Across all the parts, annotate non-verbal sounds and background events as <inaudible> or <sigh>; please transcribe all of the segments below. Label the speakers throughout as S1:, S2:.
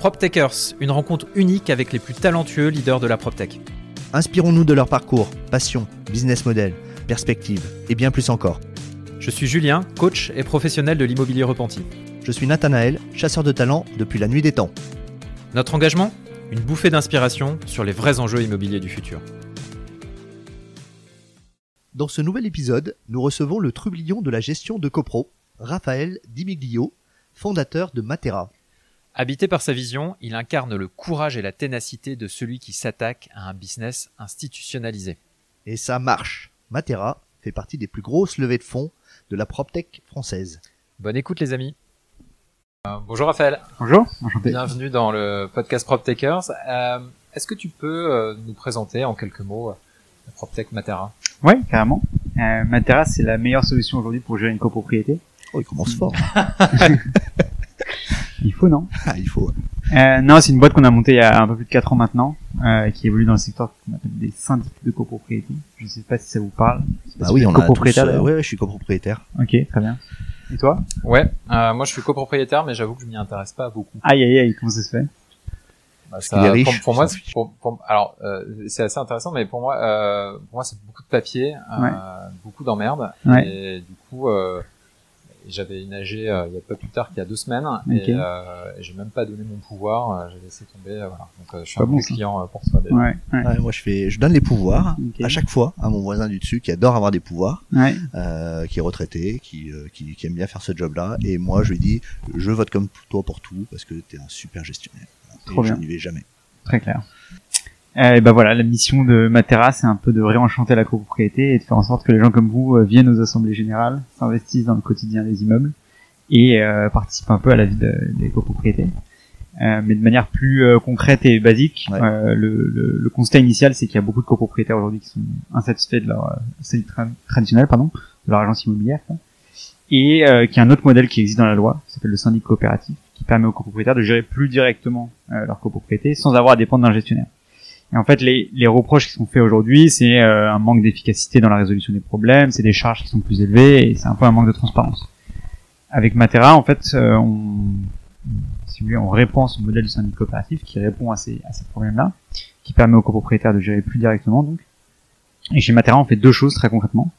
S1: PropTechers, une rencontre unique avec les plus talentueux leaders de la PropTech.
S2: Inspirons-nous de leur parcours, passion, business model, perspective et bien plus encore.
S1: Je suis Julien, coach et professionnel de l'immobilier repenti.
S2: Je suis Nathanaël, chasseur de talent depuis la nuit des temps.
S1: Notre engagement Une bouffée d'inspiration sur les vrais enjeux immobiliers du futur.
S2: Dans ce nouvel épisode, nous recevons le trublion de la gestion de CoPro, Raphaël Dimiglio, fondateur de Matera.
S1: Habité par sa vision, il incarne le courage et la ténacité de celui qui s'attaque à un business institutionnalisé.
S2: Et ça marche. Matera fait partie des plus grosses levées de fonds de la PropTech française.
S1: Bonne écoute les amis. Euh, bonjour Raphaël.
S3: Bonjour, enchanté.
S1: Bienvenue dans le podcast PropTechers. Euh, Est-ce que tu peux euh, nous présenter en quelques mots euh, la PropTech Matera?
S3: Oui, carrément. Euh, Matera, c'est la meilleure solution aujourd'hui pour gérer une copropriété.
S2: Oh, il commence fort. <laughs>
S3: Il faut, non
S2: Ah, il faut.
S3: euh, Non, c'est une boîte qu'on a montée il y a un peu plus de 4 ans maintenant, euh, qui évolue dans le secteur qu'on appelle des syndics de copropriété. Je sais pas si ça vous parle.
S2: Bah oui, on a tous,
S3: copropriétaire,
S2: euh, ouais, ouais, je suis copropriétaire.
S3: Ok, très bien. Et toi
S1: Ouais, euh, moi je suis copropriétaire mais j'avoue que je m'y intéresse pas beaucoup.
S3: Aïe, aïe, aïe, comment ça se fait
S1: Bah,
S2: est riche,
S1: pour, pour moi, pour, pour- alors euh, c'est assez intéressant, mais pour moi, euh, pour moi c'est beaucoup de papier, euh,
S3: Ouais.
S1: beaucoup d'emmerdes,
S3: Ouais.
S1: et du coup, euh, j'avais AG euh, il y a pas plus tard qu'il y a deux semaines, et, euh, et j'ai même pas donné mon pouvoir, euh, j'ai laissé tomber, euh, voilà. Donc euh, je suis
S3: Pas
S1: un
S3: bon,
S1: client euh, pour toi. déjà.
S3: Ouais, ouais,
S2: Ouais, moi, je fais, je donne les pouvoirs à chaque fois à mon voisin du dessus qui adore avoir des pouvoirs,
S3: ouais.
S2: euh, qui est retraité, qui, euh, qui, qui aime bien faire ce job-là. Et moi, je lui dis, je vote comme toi pour tout parce que t'es un super gestionnaire.
S3: Trop
S2: et je n'y vais jamais.
S3: Très clair. Euh, et ben voilà, la mission de Matera, c'est un peu de réenchanter la copropriété et de faire en sorte que les gens comme vous euh, viennent aux assemblées générales, s'investissent dans le quotidien des immeubles et euh, participent un peu à la vie de- des copropriétés. Euh, mais de manière plus euh, concrète et basique,
S2: Ouais.
S3: le, le- le constat initial, c'est qu'il y a beaucoup de copropriétaires aujourd'hui qui sont insatisfaits de leur tra- traditionnel, pardon, de leur agence immobilière, quoi. et qu'il y a un autre modèle qui existe dans la loi, qui s'appelle le syndic coopératif, qui permet aux copropriétaires de gérer plus directement leur copropriété sans avoir à dépendre d'un gestionnaire. Et en fait, les, les reproches qui sont faits aujourd'hui, c'est euh, un manque d'efficacité dans la résolution des problèmes, c'est des charges qui sont plus élevées, et c'est un peu un manque de transparence. Avec Matera, en fait, euh, on, si vous voulez, on ce modèle de syndic coopératif qui répond à ces, à ces problèmes-là, qui permet aux copropriétaires de gérer plus directement, donc. Et chez Matera, on fait deux choses très concrètement.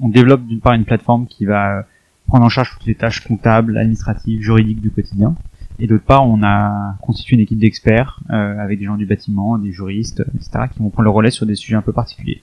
S3: On développe d'une part une plateforme qui va euh, prendre en charge toutes les tâches comptables, administratives, juridiques du quotidien. Et d'autre part, on a constitué une équipe d'experts euh, avec des gens du bâtiment, des juristes, etc., qui vont prendre le relais sur des sujets un peu particuliers.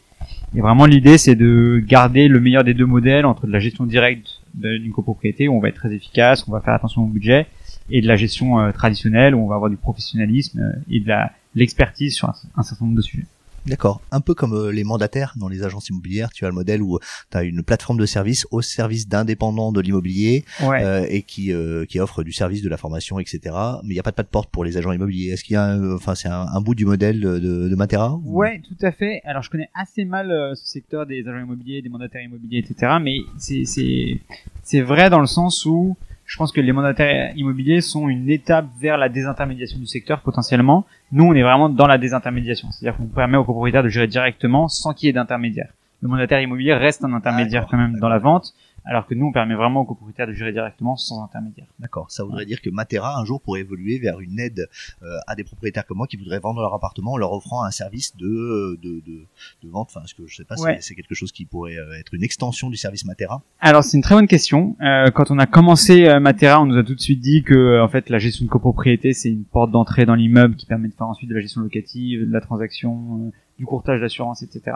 S3: Et vraiment, l'idée, c'est de garder le meilleur des deux modèles entre de la gestion directe d'une copropriété, où on va être très efficace, on va faire attention au budget, et de la gestion euh, traditionnelle, où on va avoir du professionnalisme euh, et de l'expertise sur un certain nombre de sujets.
S2: D'accord. Un peu comme euh, les mandataires dans les agences immobilières, tu as le modèle où tu as une plateforme de service au service d'indépendants de l'immobilier
S3: Ouais.
S2: euh, et qui euh, qui offre du service, de la formation, etc. Mais il n'y a pas de pas de porte pour les agents immobiliers. Est-ce qu'il y a, un- enfin, c'est un, un bout du modèle de, de Matera ou-
S3: Ouais, tout à fait. Alors, je connais assez mal euh, ce secteur des agents immobiliers, des mandataires immobiliers, etc. Mais c'est c'est c'est vrai dans le sens où je pense que les mandataires immobiliers sont une étape vers la désintermédiation du secteur potentiellement. Nous, on est vraiment dans la désintermédiation, c'est-à-dire qu'on permet aux propriétaires de gérer directement sans qu'il y ait d'intermédiaire. Le mandataire immobilier reste un intermédiaire quand même dans la vente, alors que nous, on permet vraiment aux copropriétaires de gérer directement sans intermédiaire.
S2: D'accord. Ça voudrait dire que Matera un jour pourrait évoluer vers une aide euh, à des propriétaires comme moi qui voudraient vendre leur appartement en leur offrant un service de de, de, de vente. Enfin, ce que je sais pas, c'est-
S3: Ouais.
S2: c'est quelque chose qui pourrait euh, être une extension du service Matera.
S3: Alors c'est une très bonne question. Euh, quand on a commencé euh, Matera, on nous a tout de suite dit que euh, en fait la gestion de copropriété c'est une porte d'entrée dans l'immeuble qui permet de faire ensuite de la gestion locative, de la transaction, du courtage d'assurance, etc.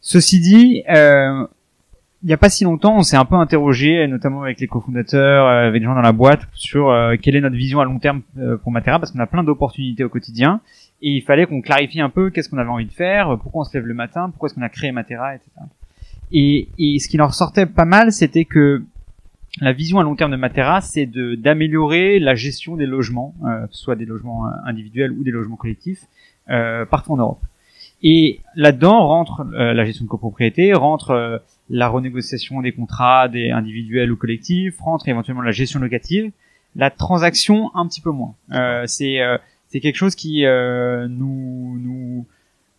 S3: Ceci dit, euh, il n'y a pas si longtemps, on s'est un peu interrogé, notamment avec les cofondateurs, euh, avec des gens dans la boîte, sur euh, quelle est notre vision à long terme euh, pour Matera, parce qu'on a plein d'opportunités au quotidien, et il fallait qu'on clarifie un peu qu'est-ce qu'on avait envie de faire, pourquoi on se lève le matin, pourquoi est-ce qu'on a créé Matera, etc. Et, et ce qui en ressortait pas mal, c'était que la vision à long terme de Matera, c'est d'améliorer la gestion des logements, euh, soit des logements euh, individuels ou des logements collectifs, euh, partout en Europe. Et là-dedans rentre euh, la gestion de copropriété, rentre euh, la renégociation des contrats des individuels ou collectifs, rentre éventuellement la gestion locative, la transaction un petit peu moins. Euh, c'est euh, c'est quelque chose qui euh, nous nous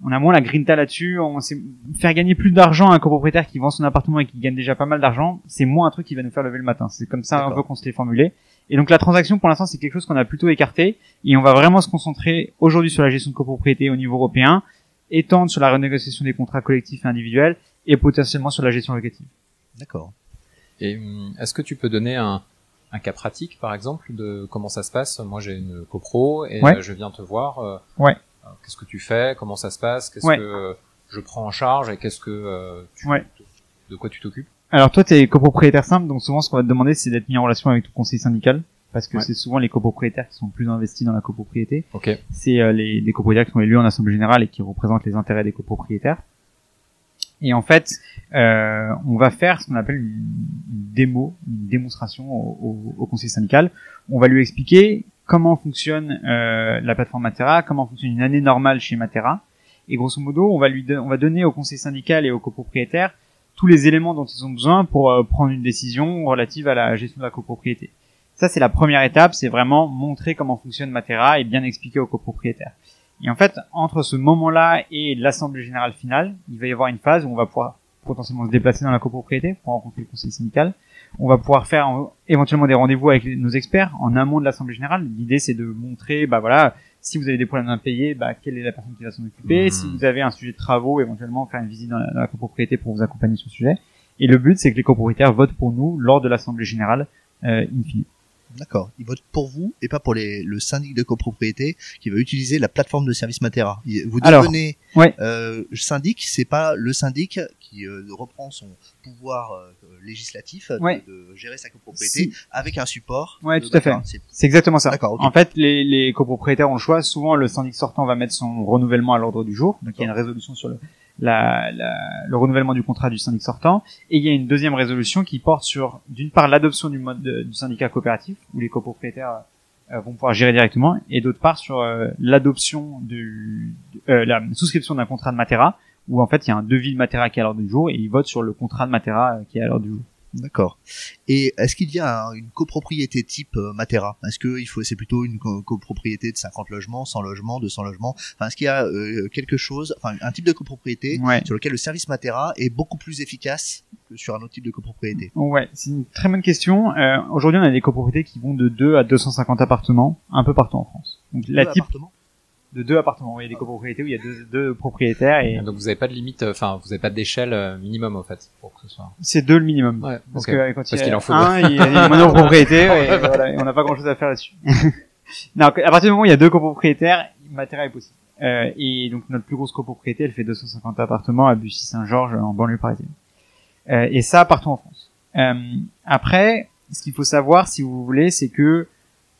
S3: on a moins la grinta là-dessus. On sait faire gagner plus d'argent à un copropriétaire qui vend son appartement et qui gagne déjà pas mal d'argent, c'est moins un truc qui va nous faire lever le matin. C'est comme ça un peu qu'on se l'est formulé. Et donc la transaction, pour l'instant, c'est quelque chose qu'on a plutôt écarté, et on va vraiment se concentrer aujourd'hui sur la gestion de copropriété au niveau européen, étendre sur la renégociation des contrats collectifs et individuels, et potentiellement sur la gestion locative.
S2: D'accord.
S1: Et hum, est-ce que tu peux donner un, un cas pratique, par exemple, de comment ça se passe? Moi, j'ai une copro et
S3: Ouais.
S1: euh, je viens te voir. euh,
S3: Ouais.
S1: euh, Qu'est-ce que tu fais? Comment ça se passe? Qu'est-ce
S3: Ouais.
S1: que je prends en charge et qu'est-ce que euh, tu,
S3: Ouais.
S1: de quoi tu t'occupes?
S3: Alors toi, tu es copropriétaire simple, donc souvent ce qu'on va te demander, c'est d'être mis en relation avec ton conseil syndical, parce que
S1: Ouais.
S3: c'est souvent les copropriétaires qui sont plus investis dans la copropriété.
S1: Ok.
S3: C'est euh, les, les copropriétaires qui sont élus en assemblée générale et qui représentent les intérêts des copropriétaires. Et en fait, euh, on va faire ce qu'on appelle une, démo, une démonstration au, au- au conseil syndical. On va lui expliquer comment fonctionne euh, la plateforme Matera, comment fonctionne une année normale chez Matera. Et grosso modo, on va lui, on va donner au conseil syndical et aux copropriétaires tous les éléments dont ils ont besoin pour euh, prendre une décision relative à la gestion de la copropriété. Ça, c'est la première étape, c'est vraiment montrer comment fonctionne Matera et bien expliquer aux copropriétaires. Et en fait, entre ce moment-là et l'assemblée générale finale, il va y avoir une phase où on va pouvoir potentiellement se déplacer dans la copropriété pour rencontrer le conseil syndical. On va pouvoir faire euh, éventuellement des rendez-vous avec nos experts en amont de l'assemblée générale. L'idée, c'est de montrer, bah voilà, si vous avez des problèmes d'impayés, bah quelle est la personne qui va s'en occuper. Si vous avez un sujet de travaux, éventuellement faire une visite dans la, dans la copropriété pour vous accompagner sur le sujet. Et le but, c'est que les copropriétaires votent pour nous lors de l'assemblée générale euh, in fine.
S2: D'accord. Ils votent pour vous et pas pour les, le syndic de copropriété qui va utiliser la plateforme de service Matera. Vous
S3: Alors,
S2: devenez
S3: ouais.
S2: euh, syndic, c'est pas le syndic qui euh, reprend son pouvoir euh, législatif de-
S3: Ouais.
S2: de, gérer sa copropriété
S3: Si.
S2: avec un support.
S3: Ouais, tout à fait.
S2: C'est-
S3: exactement ça.
S2: D'accord.
S3: En fait, les, les copropriétaires ont le choix. Souvent, le syndic sortant va mettre son renouvellement à l'ordre du jour. Donc, il y a une résolution sur le, la, la- le renouvellement du contrat du syndic sortant. Et il y a une deuxième résolution qui porte sur, d'une part, l'adoption du mode de- du syndicat coopératif, où les copropriétaires euh, vont pouvoir gérer directement, et d'autre part sur euh, l'adoption du, euh, la souscription d'un contrat de Matera, où en fait, il y a un devis de Matera qui est à l'ordre du jour, et ils votent sur le contrat de Matera euh, qui est à l'ordre du jour.
S2: D'accord. Et est-ce qu'il y a un- une copropriété type euh, Matera? Est-ce que il faut c'est plutôt une co- copropriété de 50 logements, 100 logements, 200 logements? Enfin, est-ce qu'il y a euh, quelque chose, enfin un type de copropriété
S3: Ouais.
S2: sur lequel le service Matera est beaucoup plus efficace que sur un autre type de copropriété?
S3: Ouais, c'est une très bonne question. Euh, Aujourd'hui, on a des copropriétés qui vont de 2 à 250 appartements, un peu partout en France. Donc, la type
S2: appartements?
S3: De deux appartements. Il y a des copropriétés où il y a deux, deux propriétaires et
S1: Donc vous avez pas de limite, euh, enfin vous avez pas d'échelle euh, minimum en fait pour que ce soit.
S3: c'est deux le minimum.
S1: Ouais.
S3: Parce
S1: ok.
S3: que euh, quand
S1: Parce
S3: il y
S1: en faut
S3: un, il y a une <laughs> monopropriété et, voilà, et on n'a pas grand chose à faire là-dessus. <laughs> non, à partir du moment où il y a deux copropriétaires, Matera est possible. Euh, et donc notre plus grosse copropriété, elle fait 250 appartements à Bussy-Saint-Georges en banlieue parisienne. Euh, et ça partout en France. Euh, après, ce qu'il faut savoir, si vous voulez, c'est que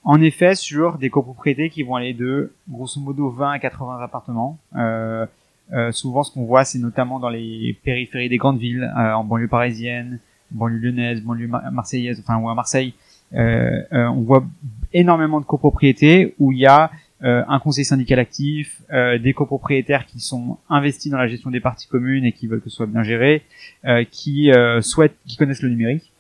S3: en effet, sur des copropriétés qui vont aller de grosso modo 20 à 80 appartements, euh, euh, souvent ce qu'on voit, c'est notamment dans les périphéries des grandes villes, euh, en banlieue parisienne, banlieue lyonnaise, banlieue mar- marseillaise, enfin ou à Marseille, euh, euh, on voit énormément de copropriétés où il y a euh, un conseil syndical actif, des copropriétaires qui sont investis dans la gestion des parties communes et qui veulent que ce soit bien géré, qui souhaitent, qui connaissent le numérique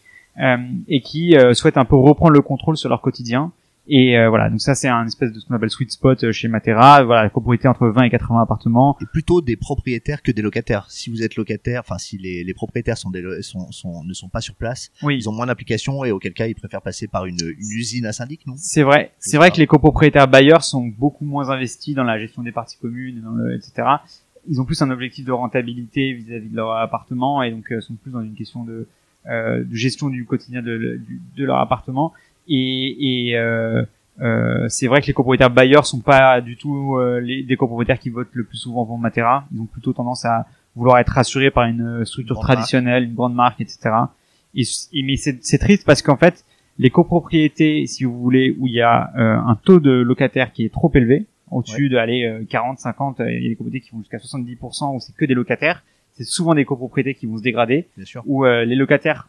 S3: et qui souhaitent un peu reprendre le contrôle sur leur quotidien. Et euh, voilà, donc ça c'est un espèce de ce qu'on appelle sweet spot euh, chez Matera. Voilà, la copropriété entre 20 et 80 appartements.
S2: et plutôt des propriétaires que des locataires. Si vous êtes locataire, enfin si les, les propriétaires sont des, sont, sont, ne sont pas sur place,
S3: Oui,
S2: ils ont moins d'applications et auquel cas ils préfèrent passer par une, une usine à syndic, non?
S3: C'est vrai. C'est vrai que les copropriétaires bailleurs sont beaucoup moins investis dans la gestion des parties communes, dans le, etc. Ils ont plus un objectif de rentabilité vis-à-vis de leur appartement et donc euh, sont plus dans une question de, euh, de gestion du quotidien de, de leur appartement. Et, et euh, euh, c'est vrai que les copropriétaires bailleurs sont pas du tout euh, les, des copropriétaires qui votent le plus souvent pour Matera. Ils ont plutôt tendance à vouloir être rassurés par une structure
S2: Grande
S3: traditionnelle, une grande marque, etc. Et, et- mais c'est triste parce qu'en fait, les copropriétés, si vous voulez, où il y a euh, un taux de locataires qui est trop élevé, au-dessus de aller euh, 40, 50, euh, il y a des copropriétés qui vont jusqu'à 70% où c'est que des locataires. C'est souvent des copropriétés qui vont se dégrader,
S2: Bien sûr.
S3: où euh, les locataires,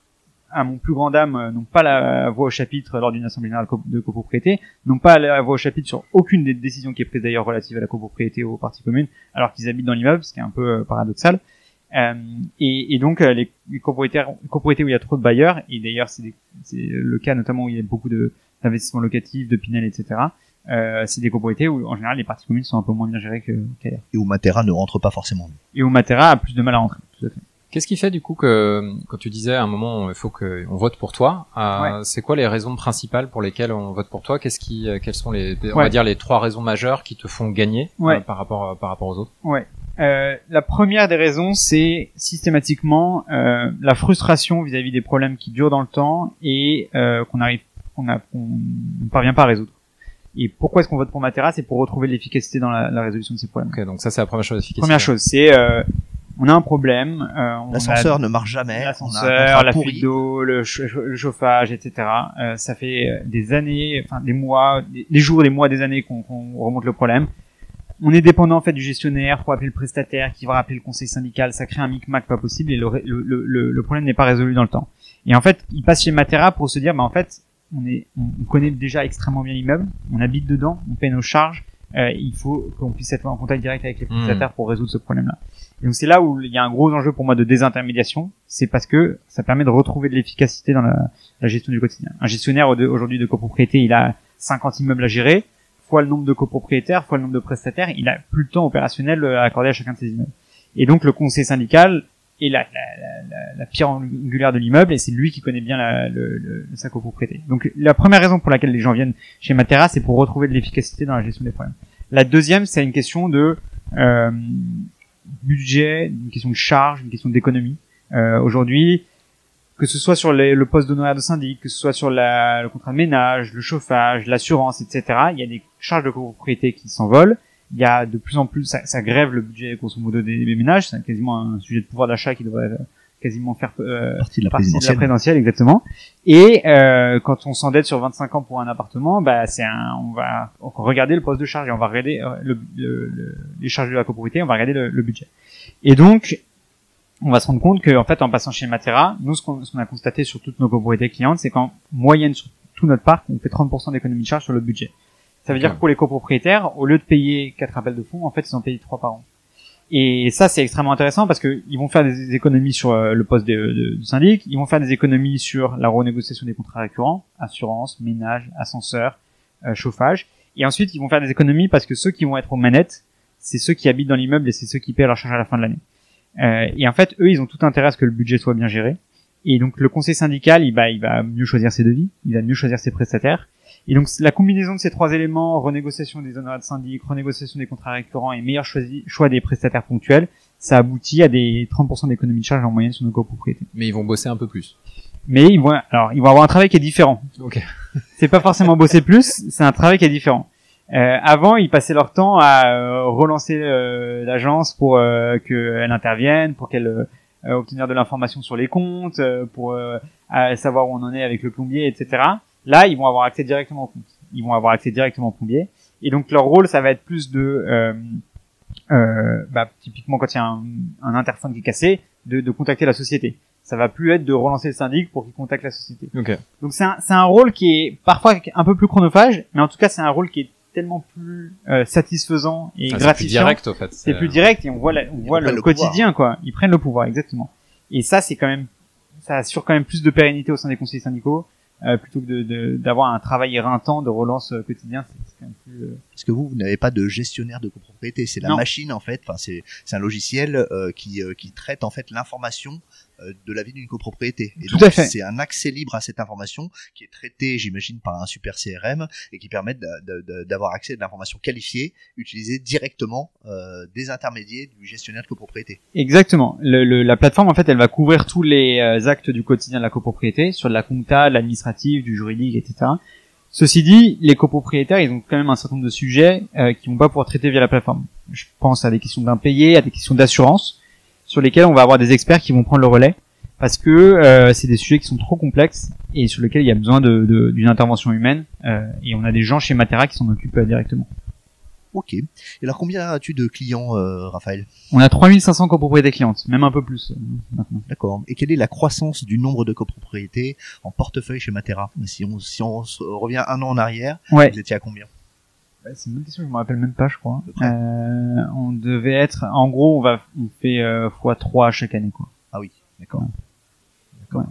S3: à mon plus grand dame, euh, n'ont pas la voix au chapitre lors d'une assemblée générale de copropriété, n'ont pas la voix au chapitre sur aucune des décisions qui est prise d'ailleurs relative à la copropriété ou aux parties communes, alors qu'ils habitent dans l'immeuble, ce qui est un peu euh, paradoxal. Euh, et, et donc euh, les, copropriétaires, copropriétés où il y a trop de bailleurs, et d'ailleurs c'est le cas notamment où il y a beaucoup d'investissements locatifs, de Pinel, etc. Euh, c'est des copropriétés où en général les parties communes sont un peu moins bien gérées qu'ailleurs.
S2: Et où Matera ne rentre pas forcément.
S3: Et où Matera a plus de mal à rentrer. Tout à fait.
S1: Qu'est-ce qui fait du coup que quand tu disais à un moment il faut qu'on vote pour toi, euh, c'est quoi les raisons principales pour lesquelles on vote pour toi? Qu'est-ce qui, euh, quelles sont les, on va dire les trois raisons majeures qui te font gagner euh, par rapport par rapport aux autres?
S3: Ouais. Euh, la première des raisons, c'est systématiquement euh, la frustration vis-à-vis des problèmes qui durent dans le temps et euh, qu'on arrive, qu'on ne parvient pas à résoudre. Et pourquoi est-ce qu'on vote pour Matera? C'est pour retrouver l'efficacité dans la, la, résolution de ces problèmes.
S1: Ok, donc ça c'est la première chose.
S3: Première chose, c'est euh, on a un problème. Euh,
S2: L'ascenseur ne marche jamais.
S3: L'ascenseur, la fuite d'eau, le, chauffage, etc. Euh, ça fait des années, enfin des mois, des, jours, des mois, des années qu'on remonte le problème. On est dépendant en fait du gestionnaire, faut appeler le prestataire, qui va rappeler le conseil syndical, ça crée un micmac pas possible et le, le, le problème n'est pas résolu dans le temps. Et en fait, il passe chez Matera pour se dire, bah en fait, on est, on connaît déjà extrêmement bien l'immeuble, on habite dedans, on paie nos charges, euh, il faut qu'on puisse être en contact direct avec les hmm. prestataires pour résoudre ce problème-là. Et donc c'est là où il y a un gros enjeu pour moi de désintermédiation, c'est parce que ça permet de retrouver de l'efficacité dans la, la, gestion du quotidien. Un gestionnaire aujourd'hui de copropriété, il a 50 immeubles à gérer, fois le nombre de copropriétaires, fois le nombre de prestataires, il a plus de temps opérationnel à accorder à chacun de ses immeubles. Et donc le conseil syndical est la, la, la pierre angulaire de l'immeuble et c'est lui qui connaît bien la, le, le, sa copropriété. Donc la première raison pour laquelle les gens viennent chez Matera, c'est pour retrouver de l'efficacité dans la gestion des problèmes. La deuxième, c'est une question de euh, budget, une question de charge, une question d'économie. Euh, Aujourd'hui, que ce soit sur le poste d'honoraire de syndic, que ce soit sur la, le contrat de ménage, le chauffage, l'assurance, etc., il y a des charges de copropriété qui s'envolent. Il y a de plus en plus, ça, ça grève le budget grosso modo des, des ménages. C'est quasiment un sujet de pouvoir d'achat qui devrait quasiment faire
S2: euh, partie de la
S3: présidentielle. exactement. Et euh, quand on s'endette sur 25 ans pour un appartement, bah c'est un, on va regarder le poste de charge et on va regarder euh, le, le, les charges de la copropriété, on va regarder le, budget. Et donc on va se rendre compte qu'en fait en passant chez Matera, nous ce qu'on a constaté sur toutes nos copropriétés clientes, c'est qu'en moyenne sur tout notre parc, on fait 30% d'économie de charge sur le budget. Ça veut dire que pour les copropriétaires, au lieu de payer 4 appels de fonds, en fait ils en payent 3 par an. Et ça, c'est extrêmement intéressant parce que ils vont faire des économies sur euh, le poste de, de, syndic, ils vont faire des économies sur la renégociation des contrats récurrents, assurance, ménage, ascenseur, euh, chauffage. Et ensuite, ils vont faire des économies parce que ceux qui vont être aux manettes, c'est ceux qui habitent dans l'immeuble et c'est ceux qui paient leur charge à la fin de l'année. Euh, et en fait, eux, ils ont tout intérêt à ce que le budget soit bien géré. Et donc, le conseil syndical, il va, il va mieux choisir ses devis, il va mieux choisir ses prestataires. Et donc la combinaison de ces trois éléments, renégociation des honoraires de syndic, renégociation des contrats récurrents et meilleur choix des prestataires ponctuels, ça aboutit à des 30% d'économie de charge en moyenne sur nos copropriétés.
S1: Mais ils vont bosser un peu plus.
S3: Mais ils vont, alors ils vont avoir un travail qui est différent. Ok. <laughs> c'est pas forcément bosser plus, c'est un travail qui est différent. Euh, avant, ils passaient leur temps à euh, relancer euh, l'agence pour euh, qu'elle intervienne, pour qu'elle euh, obtenir de l'information sur les comptes, pour savoir où on en est avec le plombier, etc. Là, ils vont avoir accès directement au compte. Ils vont avoir accès directement au plombier. Et donc leur rôle, ça va être plus de, euh, euh, bah, typiquement quand il y a un, un, interphone qui est cassé, de, de, contacter la société. Ça va plus être de relancer le syndic pour qu'il contacte la société.
S1: Okay.
S3: Donc c'est un, un rôle qui est parfois un peu plus chronophage, mais en tout cas c'est un rôle qui est tellement plus euh, satisfaisant et ah, gratifiant. C'est plus
S1: direct au fait.
S3: C'est plus direct et on voit, on voit le, quotidien quoi. Ils prennent le pouvoir exactement. Et ça c'est quand même, ça assure quand même plus de pérennité au sein des conseils syndicaux. Euh, plutôt que d'avoir de, un travail éreintant de relance euh, quotidien. Euh,
S2: Parce que vous, vous n'avez pas de gestionnaire de copropriété, c'est la machine en fait. Enfin, c'est un logiciel qui qui traite en fait l'information euh, de la vie d'une copropriété. Et
S3: Tout donc,
S2: C'est un accès libre à cette information qui est traité, j'imagine, par un super CRM et qui permet d'avoir accès à de l'information qualifiée utilisée directement euh, des intermédiaires du gestionnaire de copropriété.
S3: Exactement. Le, la plateforme, en fait, elle va couvrir tous les euh, actes du quotidien de la copropriété, sur de la compta, l'administratif, du juridique, etc. Ceci dit, les copropriétaires, ils ont quand même un certain nombre de sujets euh, qui vont pas pouvoir traiter via la plateforme. Je pense à des questions d'impayés, à des questions d'assurance sur lesquels on va avoir des experts qui vont prendre le relais parce que euh, c'est des sujets qui sont trop complexes et sur lesquels il y a besoin d'une de, intervention humaine euh, et on a des gens chez Matera qui s'en occupent euh, directement.
S2: Ok. Et alors combien as-tu de clients, euh, Raphaël?
S3: On a 3500 copropriétés clientes, même un peu plus euh, maintenant.
S2: D'accord. Et quelle est la croissance du nombre de copropriétés en portefeuille chez Matera? Si on si on revient un an en arrière,
S3: ouais.
S2: vous étiez à combien?
S3: C'est une bonne question, je me rappelle même pas, je crois. Euh, on devait être, en gros, on va, on fait euh, fois 3 chaque année, quoi.
S2: Ah oui, d'accord.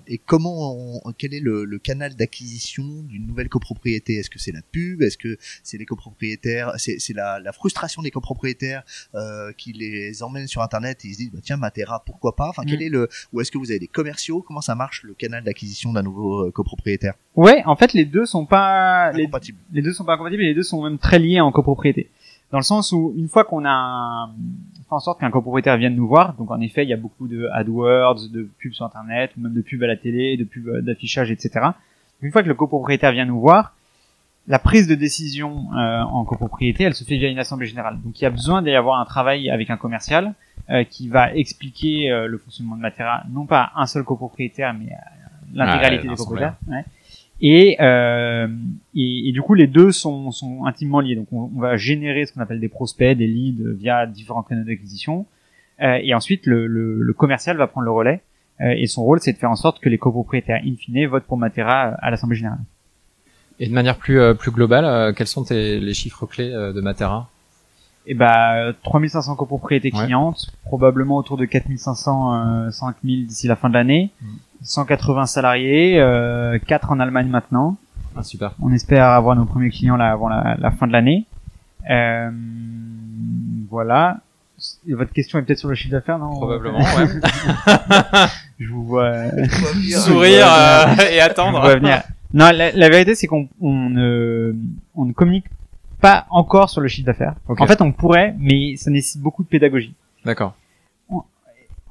S2: Et comment, on, quel est le, le canal d'acquisition d'une nouvelle copropriété? Est-ce que c'est la pub? Est-ce que c'est les copropriétaires? C'est la, la, frustration des copropriétaires euh, qui les emmènent sur Internet et ils se disent bah, tiens Matera pourquoi pas? Enfin quel mm. est le ou est-ce que vous avez des commerciaux? Comment ça marche le canal d'acquisition d'un nouveau euh, copropriétaire?
S3: Ouais, en fait les deux sont pas les, les, deux sont pas incompatibles et les deux sont même très liés en copropriété. Dans le sens où une fois qu'on a fait en sorte qu'un copropriétaire vienne nous voir, donc en effet il y a beaucoup de AdWords, de pubs sur internet, ou même de pubs à la télé, de pubs euh, d'affichage, etc. Une fois que le copropriétaire vient nous voir, la prise de décision euh, en copropriété, elle se fait via une assemblée générale. Donc il y a besoin d'y avoir un travail avec un commercial euh, qui va expliquer le fonctionnement de Matera, non pas à un seul copropriétaire, mais à l'intégralité des copropriétaires. Ouais. Et, euh, et, et, du coup, les deux sont, sont intimement liés. Donc, on, on va générer ce qu'on appelle des prospects, des leads via différents canaux d'acquisition. Euh, et ensuite, le, le, le, commercial va prendre le relais. Euh, et son rôle, c'est de faire en sorte que les copropriétaires, in fine, votent pour Matera à l'Assemblée Générale.
S1: Et de manière plus, euh, plus globale, euh, quels sont tes, les chiffres clés de Matera?
S3: Et eh bah 3500 copropriétés clientes, probablement autour de 4500 5000 d'ici la fin de l'année. Mm. 180 salariés, euh, 4 en Allemagne maintenant.
S1: Ah, super.
S3: On espère avoir nos premiers clients là avant la, la fin de l'année. Euh, voilà. Et votre question est peut-être sur le chiffre d'affaires, non?
S1: Probablement, ouais. <laughs>
S3: je vous vois
S1: sourire euh, et attendre.
S3: venir. Non, la, la vérité c'est qu'on on ne, on ne communique pas encore sur le chiffre d'affaires. En fait, on pourrait, mais ça nécessite beaucoup de pédagogie.
S1: D'accord.
S3: On,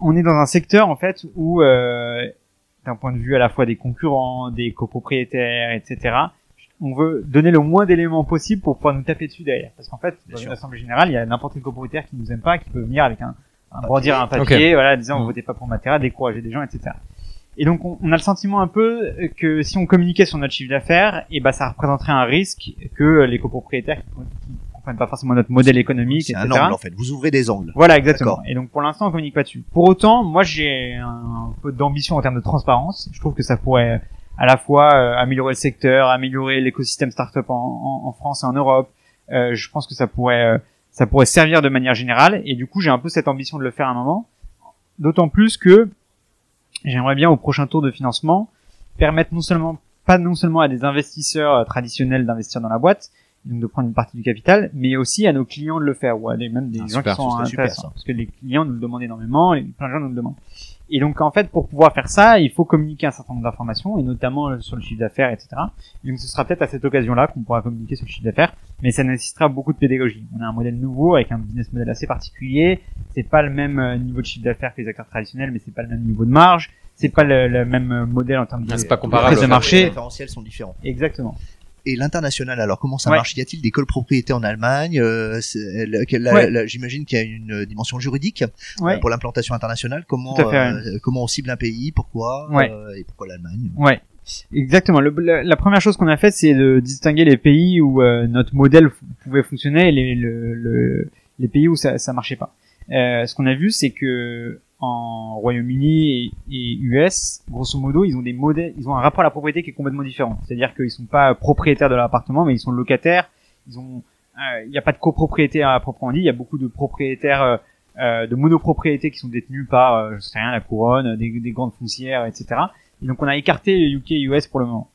S3: on, est dans un secteur en fait où euh, d'un point de vue à la fois des concurrents, des copropriétaires, etc. On veut donner le moins d'éléments possible pour pouvoir nous taper dessus derrière. Parce qu'en fait, dans une assemblée générale, il y a n'importe quel copropriétaire qui nous aime pas, qui peut venir avec un, un brandir un papier, voilà, disant on mmh. votez pas pour Matera, décourager des gens, etc. Et donc on, a le sentiment un peu que si on communiquait sur notre chiffre d'affaires, et eh ben ça représenterait un risque que les copropriétaires qui, comprennent pas forcément notre modèle économique,
S2: C'est un angle en fait. Vous ouvrez des angles.
S3: Voilà, exactement. Et donc pour l'instant, on communique pas dessus. Pour autant, moi j'ai un peu d'ambition en termes de transparence. Je trouve que ça pourrait à la fois euh, améliorer le secteur, améliorer l'écosystème startup en, en, en France et en Europe. Euh, je pense que ça pourrait euh, ça pourrait servir de manière générale. Et du coup, j'ai un peu cette ambition de le faire à un moment. D'autant plus que j'aimerais bien au prochain tour de financement permettre non seulement pas non seulement à des investisseurs euh, traditionnels d'investir dans la boîte, de prendre une partie du capital, mais aussi à nos clients de le faire, ou à des, même des ah, gens qui sont intéressants. parce que les clients nous le demandent énormément, et plein de gens nous le demandent. Et donc en fait, pour pouvoir faire ça, il faut communiquer un certain nombre d'informations, et notamment sur le chiffre d'affaires, etc. donc ce sera peut-être à cette occasion-là qu'on pourra communiquer sur le chiffre d'affaires, mais ça nécessitera beaucoup de pédagogie. On a un modèle nouveau avec un business model assez particulier. C'est pas le même euh, niveau de chiffre d'affaires que les acteurs traditionnels, mais c'est pas le même niveau de marge. C'est pas le, même modèle en termes de,
S1: ah, pas comparable,
S3: de marché. Les
S2: référentiels sont différents.
S3: Exactement
S2: et l'international. Alors comment ça marche? Y a-t-il des copropriétés en Allemagne? Euh, J'imagine qu'il y a une dimension juridique euh, pour l'implantation internationale. Comment euh, comment on cible un pays? Pourquoi et pourquoi l'Allemagne?
S3: Ouais. Exactement. la, première chose qu'on a fait, c'est de distinguer les pays où notre modèle pouvait fonctionner et les, le, les pays où ça, ça marchait pas. ce qu'on a vu, c'est que en Royaume-Uni et, US, grosso modo, ils ont des modèles, ils ont un rapport à la propriété qui est complètement différent. C'est-à-dire qu'ils sont pas propriétaires de l'appartement, mais ils sont locataires. Ils ont, euh, il n'y a pas de copropriété à proprement dit. Il y a beaucoup de propriétaires, euh, euh, de monopropriétés qui sont détenus par, je sais rien, la couronne, des, des, grandes foncières, etc. Et donc on a écarté UK et US pour le moment.